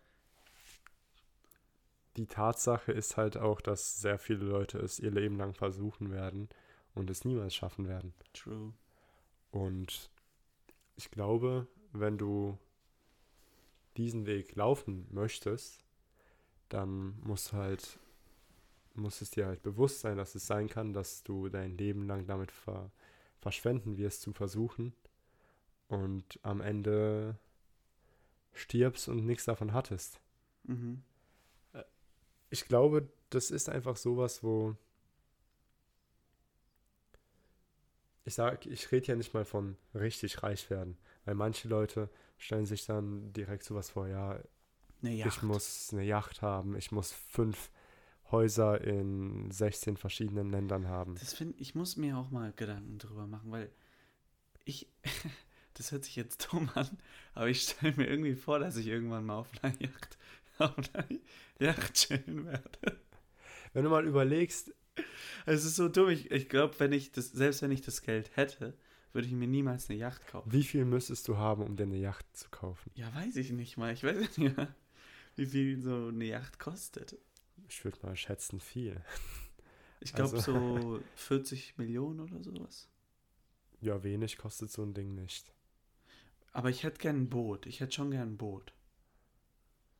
die Tatsache ist halt auch, dass sehr viele Leute es ihr Leben lang versuchen werden und es niemals schaffen werden. True. Und ich glaube, wenn du diesen Weg laufen möchtest, dann musst du halt muss es dir halt bewusst sein, dass es sein kann, dass du dein Leben lang damit ver verschwenden wirst, zu versuchen und am Ende stirbst und nichts davon hattest. Mhm. Ich glaube, das ist einfach sowas, wo ich sage, ich rede ja nicht mal von richtig reich werden, weil manche Leute stellen sich dann direkt sowas vor, ja, ich muss eine Yacht haben, ich muss fünf Häuser in 16 verschiedenen Ländern haben. Das finde ich muss mir auch mal Gedanken drüber machen, weil ich, das hört sich jetzt dumm an, aber ich stelle mir irgendwie vor, dass ich irgendwann mal auf einer Yacht, auf einer Yacht chillen werde. Wenn du mal überlegst, Es ist so dumm. Ich, ich glaube, wenn ich das, selbst wenn ich das Geld hätte, würde ich mir niemals eine Yacht kaufen. wie viel müsstest du haben, um dir eine Yacht zu kaufen? Ja, weiß ich nicht mal. Ich weiß nicht mal, wie viel so eine Yacht kostet. Ich würde mal schätzen, viel. Ich glaube Also- so 40 Millionen oder sowas. Ja, wenig kostet so ein Ding nicht. Aber ich hätte gern ein Boot. Ich hätte schon gern ein Boot.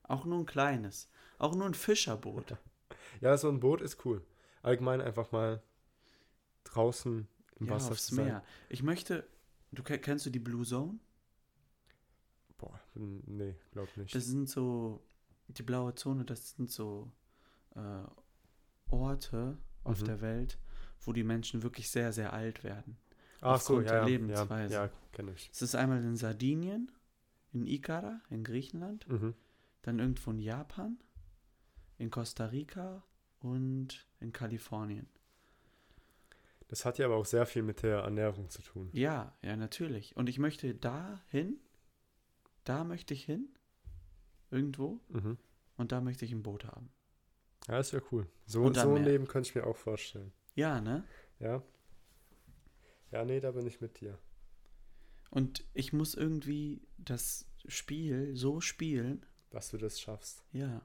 Auch nur ein kleines. Auch nur ein Fischerboot. Ja, so ein Boot ist cool. Allgemein einfach mal draußen im ja, Wasser aufs sein. Meer. Ich möchte. Du ke- kennst du die Blue Zone? Boah, nee, glaub nicht. Das sind so. Die blaue Zone, das sind so äh, Orte auf Mhm. der Welt, wo die Menschen wirklich sehr, sehr alt werden. Ach so, ja, der ja, Lebensweise. Ja, ja kenne ich. Es ist einmal in Sardinien, in Ikara, in Griechenland, Mhm. dann irgendwo in Japan, in Costa Rica und in Kalifornien. Das hat ja aber auch sehr viel mit der Ernährung zu tun. Ja, ja, natürlich. Und ich möchte da hin, da möchte ich hin, irgendwo, Mhm. und da möchte ich ein Boot haben. Ja, ist ja cool. So, so ein. Leben könnte ich mir auch vorstellen. Ja, ne? Ja? Ja, nee, da bin ich mit dir. Und ich muss irgendwie das Spiel so spielen, Dass du das schaffst. ja.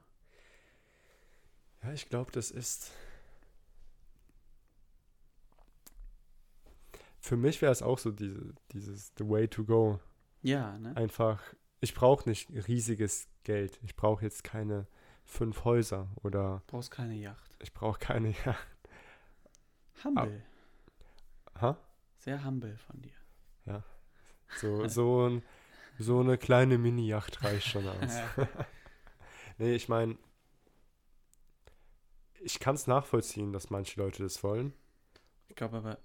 Ja, ich glaube, das ist. Für mich wäre es auch so diese, dieses The Way to Go. Ja, ne? Einfach, ich brauche nicht riesiges Geld. Ich brauche jetzt keine fünf Häuser oder Brauchst keine Yacht. ich brauche keine. Ja. Humble. Ha? Sehr humble von dir. So, so, ein, so eine kleine Mini-Yacht reicht schon aus. nee, ich meine, ich kann es nachvollziehen, dass manche Leute das wollen. Ich glaube aber,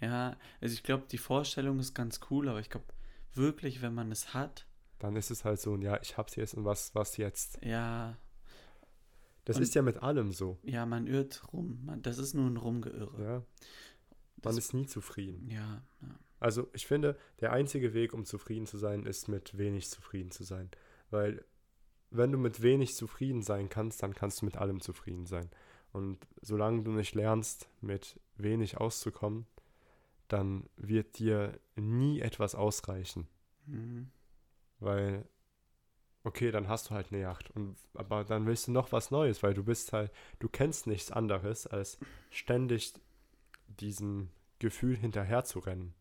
ja, also ich glaube, die Vorstellung ist ganz cool, aber ich glaube wirklich, wenn man es hat, Dann ist es halt so, ein, ja, ich hab's jetzt und was, was jetzt? ja, Das Und- ist ja mit allem so. ja, man irrt rum. Man, das ist nur ein Rumgeirre. Ja. Man ist nie zufrieden. Ja, ja. Also ich finde, der einzige Weg, um zufrieden zu sein, ist mit wenig zufrieden zu sein. Weil wenn du mit wenig zufrieden sein kannst, dann kannst du mit allem zufrieden sein. Und solange du nicht lernst, mit wenig auszukommen, dann wird dir nie etwas ausreichen. Mhm. Weil, okay, dann hast du halt eine Yacht. Und, aber dann willst du noch was Neues, weil du bist halt, du kennst nichts anderes, als ständig diesem Gefühl hinterher zu rennen.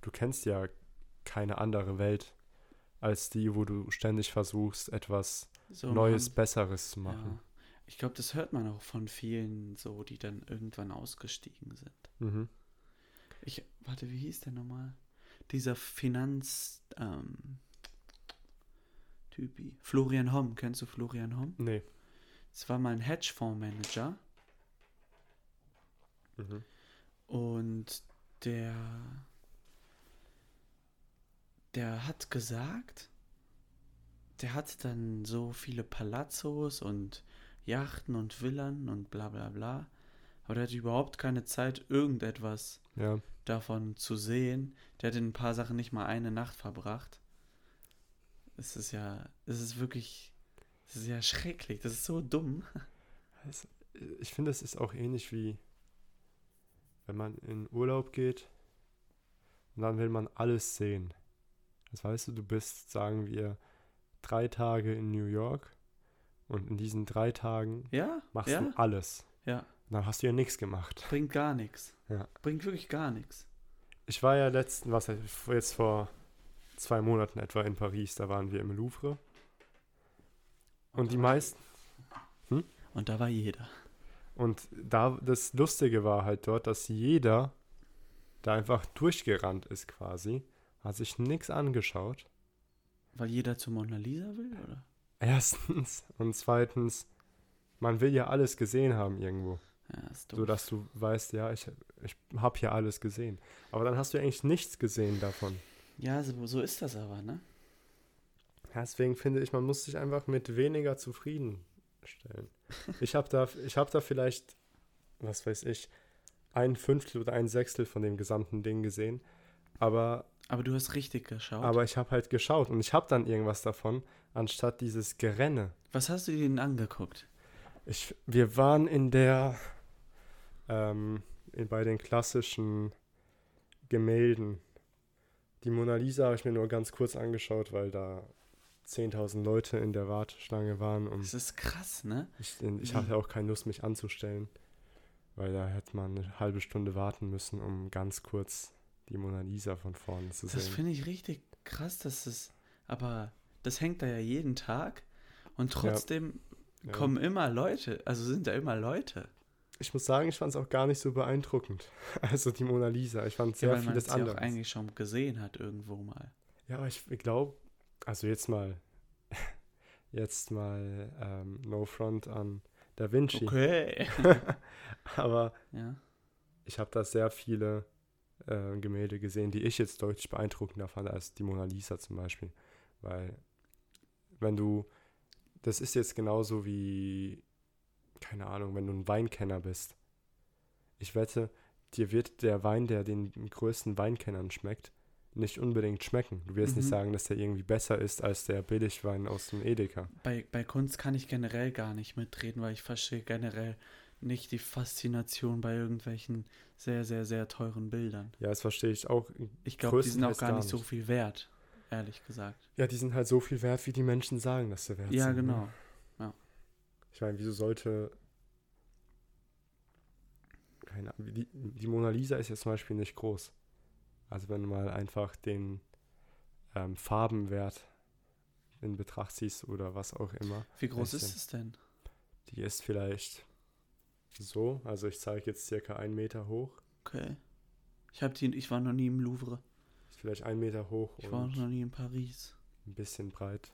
Du kennst ja keine andere Welt als die, wo du ständig versuchst, etwas So Neues, machen- Besseres zu machen. Ja. Ich glaube, das hört man auch von vielen so, die dann irgendwann ausgestiegen sind. Mhm. Ich, warte, wie hieß der nochmal? Dieser Finanz, ähm, Typi. Florian Homm, kennst du Florian Homm? Nee. Das war mal ein Hedgefondsmanager Mhm. und der, der hat gesagt, der hatte dann so viele Palazzos und Yachten und Villen und bla bla bla, aber der hatte überhaupt keine Zeit, irgendetwas Ja. davon zu sehen. Der hat in ein paar Sachen nicht mal eine Nacht verbracht. Es ist ja, es ist wirklich, es ist ja schrecklich. Das ist so dumm. Ich finde, es ist auch ähnlich wie, wenn man in Urlaub geht und dann will man alles sehen. Das weißt du, du bist, sagen wir, drei Tage in New York und in diesen drei Tagen Ja, machst ja, du alles. ja. Und dann hast du ja nichts gemacht. Bringt gar nichts. Ja. Bringt wirklich gar nichts. Ich war ja letzten, was jetzt vor zwei Monaten etwa in Paris, da waren wir im Louvre. Und die meisten, Und da war jeder. Und da das Lustige war halt dort, dass jeder da einfach durchgerannt ist quasi, hat sich nichts angeschaut. Weil jeder zur Mona Lisa will, oder? Erstens. Und zweitens, man will ja alles gesehen haben irgendwo. Ja, ist doof. So dass du weißt, ja, ich, ich habe hier alles gesehen. Aber dann hast du eigentlich nichts gesehen davon. ja, so, so ist das aber, ne? Deswegen finde ich, man muss sich einfach mit weniger zufriedenstellen. Ich habe da, ich hab da vielleicht, was weiß ich, ein Fünftel oder ein Sechstel von dem gesamten Ding gesehen. Aber, Aber du hast richtig geschaut. aber ich habe halt geschaut und ich habe dann irgendwas davon, anstatt dieses Gerenne. Was hast du dir denn angeguckt? Ich, wir waren in der, ähm, in, bei den klassischen Gemälden. Die Mona Lisa habe ich mir nur ganz kurz angeschaut, weil da 10.000 Leute in der Warteschlange waren. Und Das ist krass, ne? ich, ich hatte auch keine Lust, mich anzustellen, weil da hätte man eine halbe Stunde warten müssen, um ganz kurz die Mona Lisa von vorne zu Das sehen. finde ich richtig krass, dass das. Aber das hängt da ja jeden Tag und trotzdem Ja. kommen immer Leute. Also sind da immer Leute. Ich muss sagen, ich fand es auch gar nicht so beeindruckend. Also die Mona Lisa. Ich fand Ja, sehr weil man vieles es ja auch anderes. eigentlich schon gesehen hat irgendwo mal. Ja, aber ich glaube, also jetzt mal, jetzt mal ähm, No Front an Da Vinci. Okay. aber ja. ich habe da sehr viele äh, Gemälde gesehen, die ich jetzt deutlich beeindruckender fand als die Mona Lisa zum Beispiel. Weil, wenn du, das ist jetzt genauso wie, keine Ahnung, wenn du ein Weinkenner bist. Ich wette, dir wird der Wein, der den größten Weinkennern schmeckt, nicht unbedingt schmecken. Du wirst nicht Mhm. sagen, dass der irgendwie besser ist als der Billigwein aus dem Edeka. Bei, bei Kunst kann ich generell gar nicht mitreden, weil ich verstehe generell nicht die Faszination bei irgendwelchen sehr, sehr, sehr teuren Bildern. Ja, das verstehe ich auch. Ich glaube, die sind auch gar gar nicht so nicht. viel wert, ehrlich gesagt. Ja, die sind halt so viel wert, wie die Menschen sagen, dass sie wert Ja, sind. ne? genau. Ich meine, wieso sollte. Keine Ahnung. Die, die Mona Lisa ist ja zum Beispiel nicht groß. Also, wenn du mal einfach den ähm, Farbenwert in Betracht ziehst oder was auch immer, Wie groß ist es denn? die ist vielleicht so. Also, ich zeige jetzt circa einen Meter hoch. Okay. Ich, hab die, ich war noch nie im Louvre. Ist vielleicht ein Meter hoch Ich war noch nie in Paris. ein bisschen breit.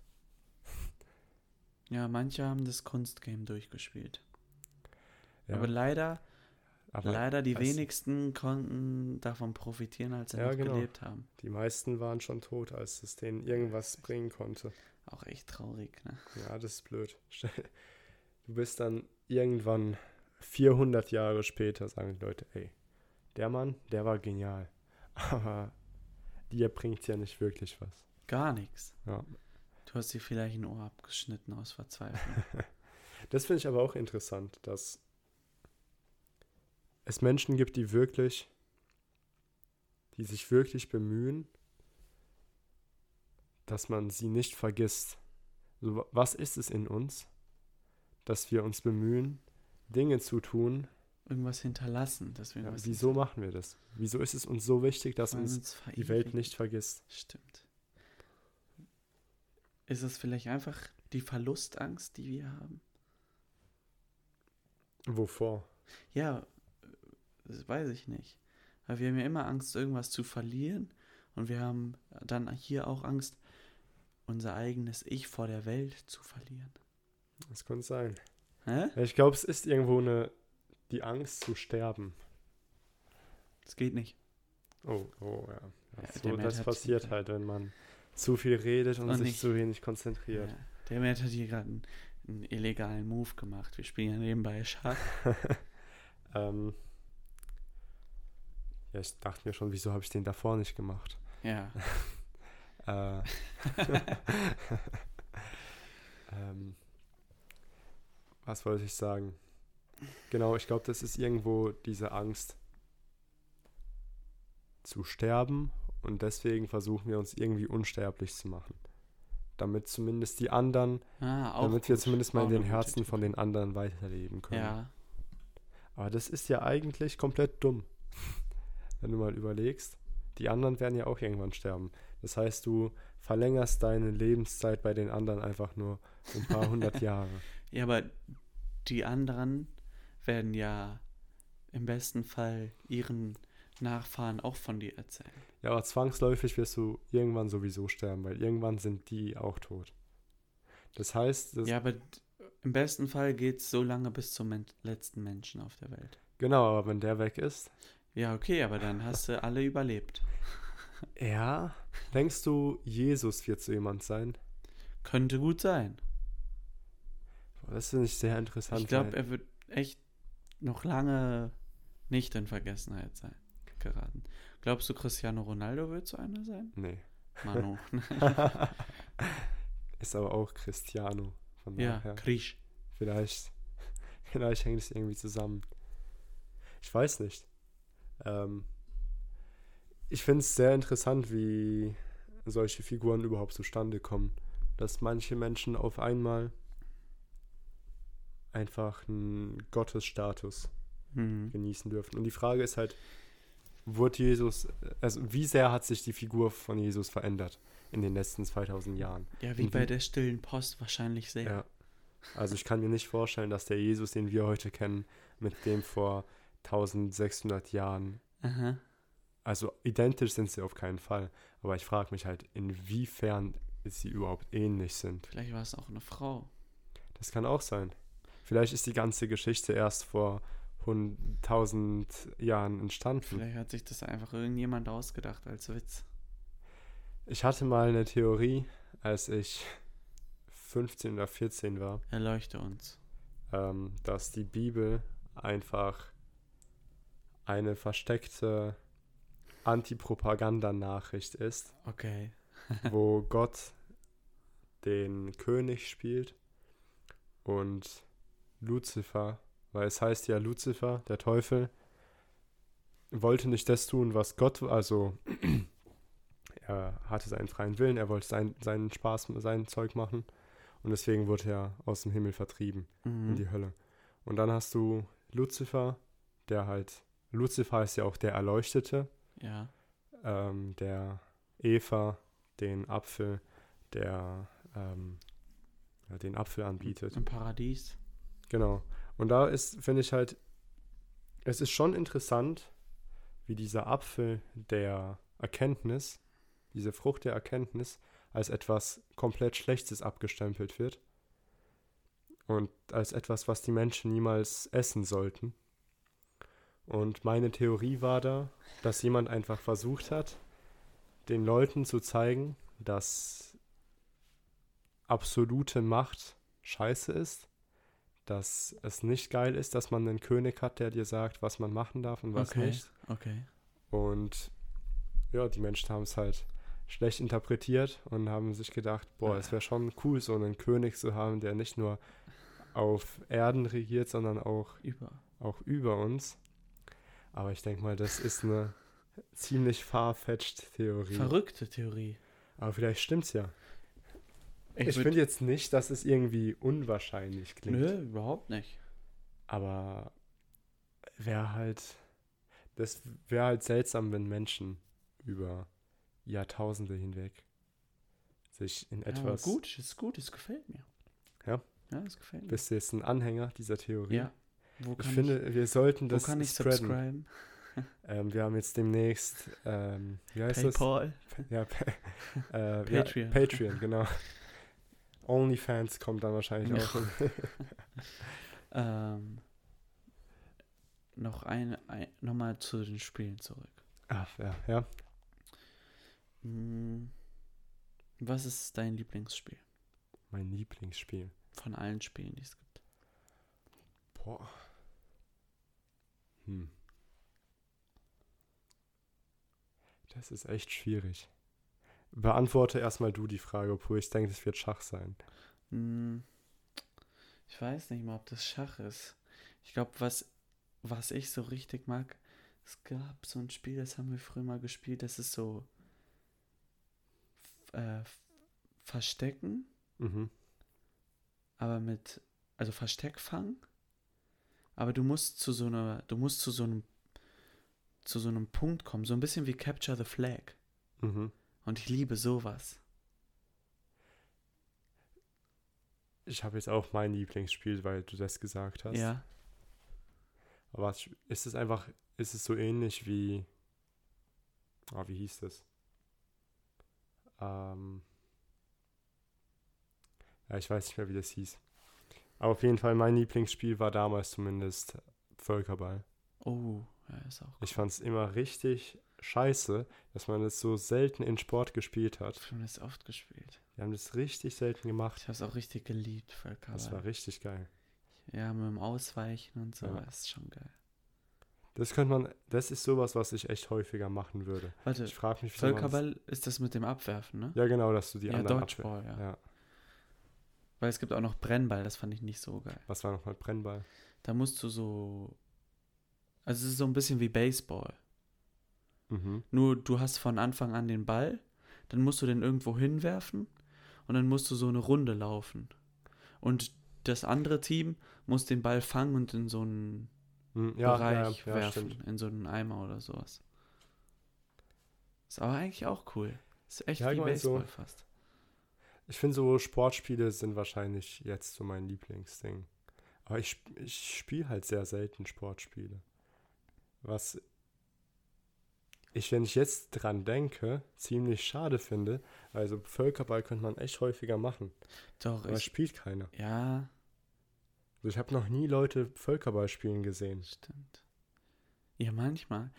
Ja, manche haben das Kunstgame durchgespielt. Ja, Aber leider, aber leider die wenigsten konnten davon profitieren, als sie Ja, noch genau. gelebt haben. die meisten waren schon tot, als es denen irgendwas bringen konnte. Auch echt traurig, ne? Ja, das ist blöd. Du bist dann irgendwann 400 Jahre später, sagen die Leute, ey, der Mann, der war genial. Aber dir bringt ja nicht wirklich was. Gar nichts. Ja. Du hast dir vielleicht ein Ohr abgeschnitten aus Verzweiflung. Das finde ich aber auch interessant, dass es Menschen gibt, die wirklich, die sich wirklich bemühen, dass man sie nicht vergisst. So, wa- was ist es in uns, dass wir uns bemühen, Dinge zu tun, Irgendwas hinterlassen. Deswegen Ja, was wieso machen wir das? Wieso ist es uns so wichtig, dass uns uns die Welt nicht vergisst? Stimmt. Ist es vielleicht einfach die Verlustangst, die wir haben? Wovor? Ja, das weiß ich nicht. Weil wir haben ja immer Angst, irgendwas zu verlieren. Und wir haben dann hier auch Angst, unser eigenes Ich vor der Welt zu verlieren. Das könnte sein. Hä? Ja, Ich glaube, es ist irgendwo eine, die Angst zu sterben. Das geht nicht. Oh, oh, ja. Ja, Das, so, Matt das passiert halt, wenn man zu viel redet und, Und sich nicht- zu wenig konzentriert. Ja, der Matt hat hier gerade einen, einen illegalen Move gemacht. Wir spielen ja nebenbei Schach. Ähm, ja, ich dachte mir schon, wieso habe ich den davor nicht gemacht? Ja. Äh, ähm, was wollte ich sagen? Genau, ich glaube, das ist irgendwo diese Angst zu sterben und deswegen versuchen wir uns irgendwie unsterblich zu machen. Damit zumindest die anderen, Ah, damit wir gut. zumindest mal Auch in den Herzen von den anderen weiterleben können. Ja, Aber das ist ja eigentlich komplett dumm. Wenn du mal überlegst, die anderen werden ja auch irgendwann sterben. Das heißt, du verlängerst deine Lebenszeit bei den anderen einfach nur um ein paar hundert Jahre. Ja, aber die anderen werden ja im besten Fall ihren Nachfahren auch von dir erzählen. Ja, aber zwangsläufig wirst du irgendwann sowieso sterben, weil irgendwann sind die auch tot. Das heißt, das Ja, aber im besten Fall geht es so lange bis zum men letzten Menschen auf der Welt. genau, aber wenn der weg ist, Ja, okay, aber dann hast du alle überlebt. ja, denkst du, Jesus wird so jemand sein? Könnte gut sein. Das finde ich sehr interessant. Ich glaube, er wird echt noch lange nicht in Vergessenheit sein geraten. Glaubst du, Cristiano Ronaldo wird so einer sein? nee. Manu. ist aber auch Cristiano. Von ja, daher. Krisch. Vielleicht, vielleicht hängt es irgendwie zusammen. Ich weiß nicht. Ähm, ich finde es sehr interessant, wie solche Figuren überhaupt zustande kommen. Dass manche Menschen auf einmal einfach einen Gottesstatus Hm. genießen dürfen. Und die Frage ist halt, wurde Jesus, also wie sehr hat sich die Figur von Jesus verändert in den letzten 2000 Jahren? Ja, wie Und bei der stillen Post wahrscheinlich sehr. Ja. Also ich kann mir nicht vorstellen, dass der Jesus, den wir heute kennen, mit dem vor 1600 Jahren, Aha. also identisch sind sie auf keinen Fall. Aber ich frage mich halt, inwiefern sie überhaupt ähnlich sind. Vielleicht war es auch eine Frau. Das kann auch sein. Vielleicht ist die ganze Geschichte erst vor 1000 Jahren entstanden. Vielleicht hat sich das einfach irgendjemand ausgedacht als Witz. Ich hatte mal eine Theorie, als ich 15 oder 14 war, Erleuchte uns. ähm, dass die Bibel einfach eine versteckte Antipropaganda-Nachricht ist, Okay. wo Gott den König spielt und Luzifer, weil es heißt ja Luzifer, der Teufel, wollte nicht das tun, was Gott, also er hatte seinen freien Willen, er wollte sein, seinen Spaß, sein Zeug machen und deswegen wurde er aus dem Himmel vertrieben in Mhm. die Hölle. Und dann hast du Luzifer, der halt, Luzifer ist ja auch der Erleuchtete, Ja. ähm, der Eva den Apfel, der ähm, ja, den Apfel anbietet. Im Paradies. Genau. Und da ist, finde ich halt, es ist schon interessant, wie dieser Apfel der Erkenntnis, diese Frucht der Erkenntnis, als etwas komplett Schlechtes abgestempelt wird. Und als etwas, was die Menschen niemals essen sollten. Und meine Theorie war da, dass jemand einfach versucht hat, den Leuten zu zeigen, dass absolute Macht scheiße ist dass es nicht geil ist, dass man einen König hat, der dir sagt, was man machen darf und was Okay. nicht. Okay. Und ja, die Menschen haben es halt schlecht interpretiert und haben sich gedacht, boah, es wäre schon cool, so einen König zu haben, der nicht nur auf Erden regiert, sondern auch, Über. auch über uns. Aber ich denke mal, das ist eine ziemlich far-fetched Theorie. Verrückte Theorie. Aber vielleicht stimmt's ja. Ich, würd- finde jetzt nicht, dass es irgendwie unwahrscheinlich klingt. Nö, überhaupt nicht. Aber wäre halt, das wäre halt seltsam, wenn Menschen über Jahrtausende hinweg sich in Ja, etwas. gut, ist gut, es gefällt mir. Ja? Ja, es gefällt mir. Bist du jetzt ein Anhänger dieser Theorie? Ja. Wo Ich finde, wir sollten ich, wo das kann ich spreaden. subscriben? Ähm, wir haben jetzt demnächst, ähm, wie heißt PayPal. das? Ja, pa äh, Patreon. Ja, Patreon, genau. OnlyFans kommt dann wahrscheinlich auch. Ähm, noch ein, ein nochmal zu den Spielen zurück. Ach, ja, ja. Hm, Was ist dein Lieblingsspiel Mein Lieblingsspiel. von allen Spielen, die es gibt? Boah. Hm. Das ist echt schwierig. Beantworte erstmal du die Frage, obwohl ich denke, es wird Schach sein. Hm, Ich weiß nicht mal, ob das Schach ist. Ich glaube, was, was ich so richtig mag, es gab so ein Spiel, das haben wir früher mal gespielt, das ist so äh, Verstecken, Mhm. aber mit, also Versteckfang, aber du musst zu so einer, du musst zu so einem, zu so einem Punkt kommen, so ein bisschen wie Capture the Flag. Mhm. Und ich liebe sowas. Ich habe jetzt auch mein Lieblingsspiel, weil du das gesagt hast. Ja. Aber ist es einfach, ist es so ähnlich wie, ah, wie hieß das? Ähm, ja, ich weiß nicht mehr, wie das hieß. Aber auf jeden Fall, mein Lieblingsspiel war damals zumindest Völkerball. Oh, ja, ist auch. Ich fand es immer richtig scheiße, dass man das so selten in Sport gespielt hat. Ich habe das oft gespielt. Wir haben das richtig selten gemacht. Ich habe es auch richtig geliebt, Völkerball. Das war richtig geil. Ja, mit dem Ausweichen und so, Ja. das ist schon geil. Das könnte man, das ist sowas, was ich echt häufiger machen würde. Warte, Ich frage mich, Völkerball ist das mit dem Abwerfen, ne? Ja, genau, dass du die ja, anderen Dodgeball, ja. ja. Weil es gibt auch noch Brennball, das fand ich nicht so geil. Was war nochmal Brennball? Da musst du so. Also es ist so ein bisschen wie Baseball. Mhm. Nur du hast von Anfang an den Ball, dann musst du den irgendwo hinwerfen und dann musst du so eine Runde laufen. Und das andere Team muss den Ball fangen und in so einen Mhm, Ja, Bereich ja, ja, werfen, in so einen Eimer oder sowas. Ist aber eigentlich auch cool. Ist echt wie mal, so- Baseball fast. Ich finde so Sportspiele sind wahrscheinlich jetzt so mein Lieblingsding. Aber ich, ich spiele halt sehr selten Sportspiele. Was ich, wenn ich jetzt dran denke, ziemlich schade finde. Also Völkerball könnte man echt häufiger machen. Doch, Aber ich, spielt keiner. ja, Also ich habe noch nie Leute Völkerball spielen gesehen. stimmt. Ja, manchmal.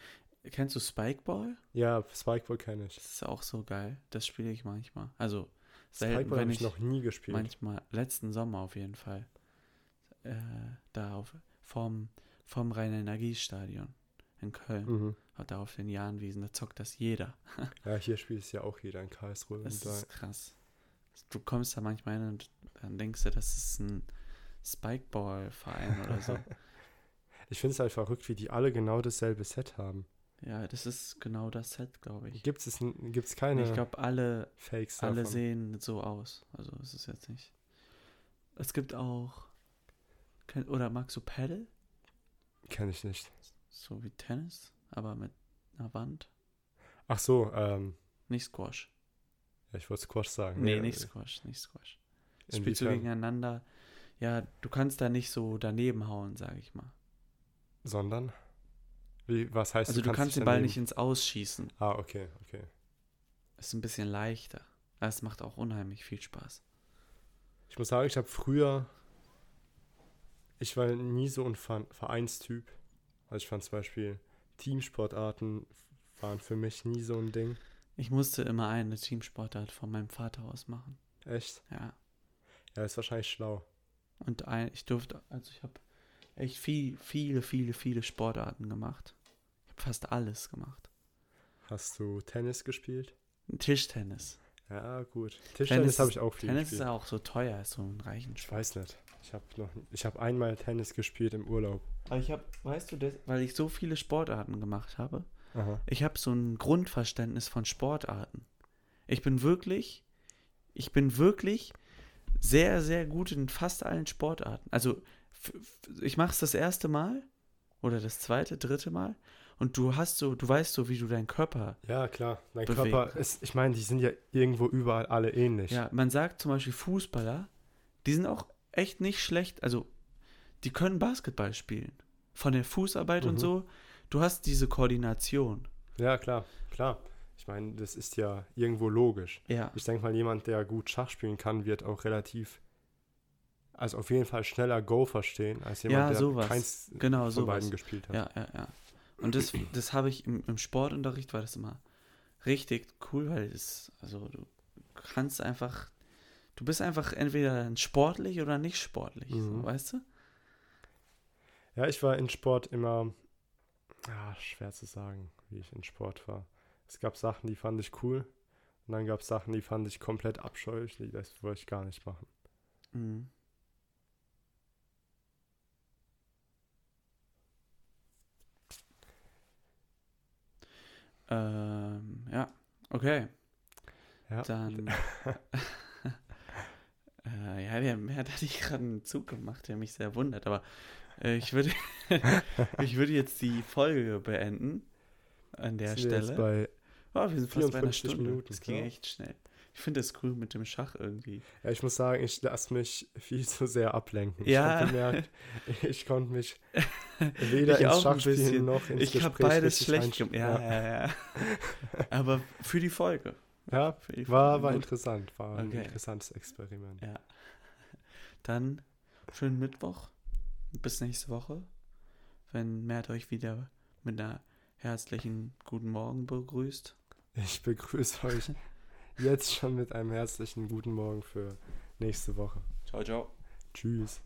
Kennst du Spikeball? Ja, Spikeball kenne ich. Das ist auch so geil. Das spiele ich manchmal. Also selten, habe ich, ich noch nie gespielt. manchmal, letzten Sommer auf jeden Fall. Äh, da auf, vom, vom Rhein-Energiestadion in Köln. Mhm. Hat da auf den Jahnwiesen, da zockt das jeder. Ja, hier spielt es ja auch jeder in Karlsruhe. Das und da, ist krass. Du kommst da manchmal hin und dann denkst du, das ist ein Spikeball-Verein oder so. ich finde es halt verrückt, wie die alle genau dasselbe Set haben. Ja, das ist genau das Set, glaube ich. Gibt es gibt's keine ich glaube, alle, Fakes alle davon? sehen so aus. Also es ist jetzt nicht. Es gibt auch. Oder magst du Paddle? Kenne ich nicht. So wie Tennis, aber mit einer Wand. Ach so, ähm, Nicht Squash. ja, ich wollte Squash sagen. Nee, Ja, nicht Squash, nicht Squash. Spielst du gegeneinander. Ja, du kannst da nicht so daneben hauen, sage ich mal. Sondern? Wie, was heißt Also du kannst dich den Ball daneben- nicht ins Ausschießen. Ah, okay, okay. Ist ein bisschen leichter. Aber es macht auch unheimlich viel Spaß. Ich muss sagen, ich habe früher. Ich war nie so ein Ver- Vereinstyp. Also ich fand zum Beispiel Teamsportarten waren für mich nie so ein Ding. Ich musste immer eine Teamsportart von meinem Vater aus machen. Echt? Ja. Ja, ist wahrscheinlich schlau. Und ein, ich durfte, also ich habe echt viel, viele, viele, viele Sportarten gemacht. Fast alles gemacht. Hast du Tennis gespielt? Tischtennis. Ja, gut. Tischtennis habe ich auch viel Tennis ist gespielt. ja auch so teuer, ist so ein reichen Ich weiß nicht. Ich habe noch, ich habe einmal Tennis gespielt im Urlaub. Aber ich habe, weißt du, das, weil ich so viele Sportarten gemacht habe, Aha. ich habe so ein Grundverständnis von Sportarten. Ich bin wirklich, ich bin wirklich sehr, sehr gut in fast allen Sportarten. Also ich mache es das erste Mal oder das zweite, dritte Mal und du hast so, du weißt so, wie du deinen Körper. Ja, klar. Dein Bewegen Körper ist, ich meine, die sind ja irgendwo überall alle ähnlich. Ja, man sagt zum Beispiel Fußballer, die sind auch echt nicht schlecht. Also die können Basketball spielen. Von der Fußarbeit und Mhm. so. Du hast diese Koordination. Ja, klar, klar. Ich meine, das ist ja irgendwo logisch. Ja. Ich denke mal, jemand, der gut Schach spielen kann, wird auch relativ, also auf jeden Fall schneller Go verstehen, als jemand, Ja, der keins Genau, von sowas. beiden gespielt hat. Ja, ja, ja. Und das, das habe ich im, im Sportunterricht, war das immer richtig cool, weil es, also du kannst einfach, du bist einfach entweder sportlich oder nicht sportlich, so, Mhm. weißt du? Ja, ich war in Sport immer, ah, schwer zu sagen, wie ich in Sport war. Es gab Sachen, die fand ich cool. Und dann gab es Sachen, die fand ich komplett abscheulich. Das wollte ich gar nicht machen. Mhm. Ähm, ja, okay. Ja, Dann. äh, ja, der, der hat ich gerade einen Zug gemacht, der mich sehr wundert, aber äh, ich würde ich würde jetzt die Folge beenden an der sind wir jetzt Stelle. bei oh, wir sind fast bei einer 54 Stunde. Minuten, Das ging ja. echt schnell. Ich finde es cool mit dem Schach irgendwie. Ja, ich muss sagen, ich lasse mich viel zu sehr ablenken. Ja. Ich habe gemerkt, ich konnte mich weder Ich ins ein Schachspielen noch ins Ich habe beides schlecht gemacht. Ja, ja, ja. Aber für die Folge. Ja, die war, Folge war gut. interessant. War ein Okay. interessantes Experiment. Ja. Dann schönen Mittwoch. Bis nächste Woche. Wenn Mert euch wieder mit einer herzlichen guten Morgen begrüßt. Ich begrüße euch jetzt schon mit einem herzlichen guten Morgen für nächste Woche. Ciao, ciao. Tschüss.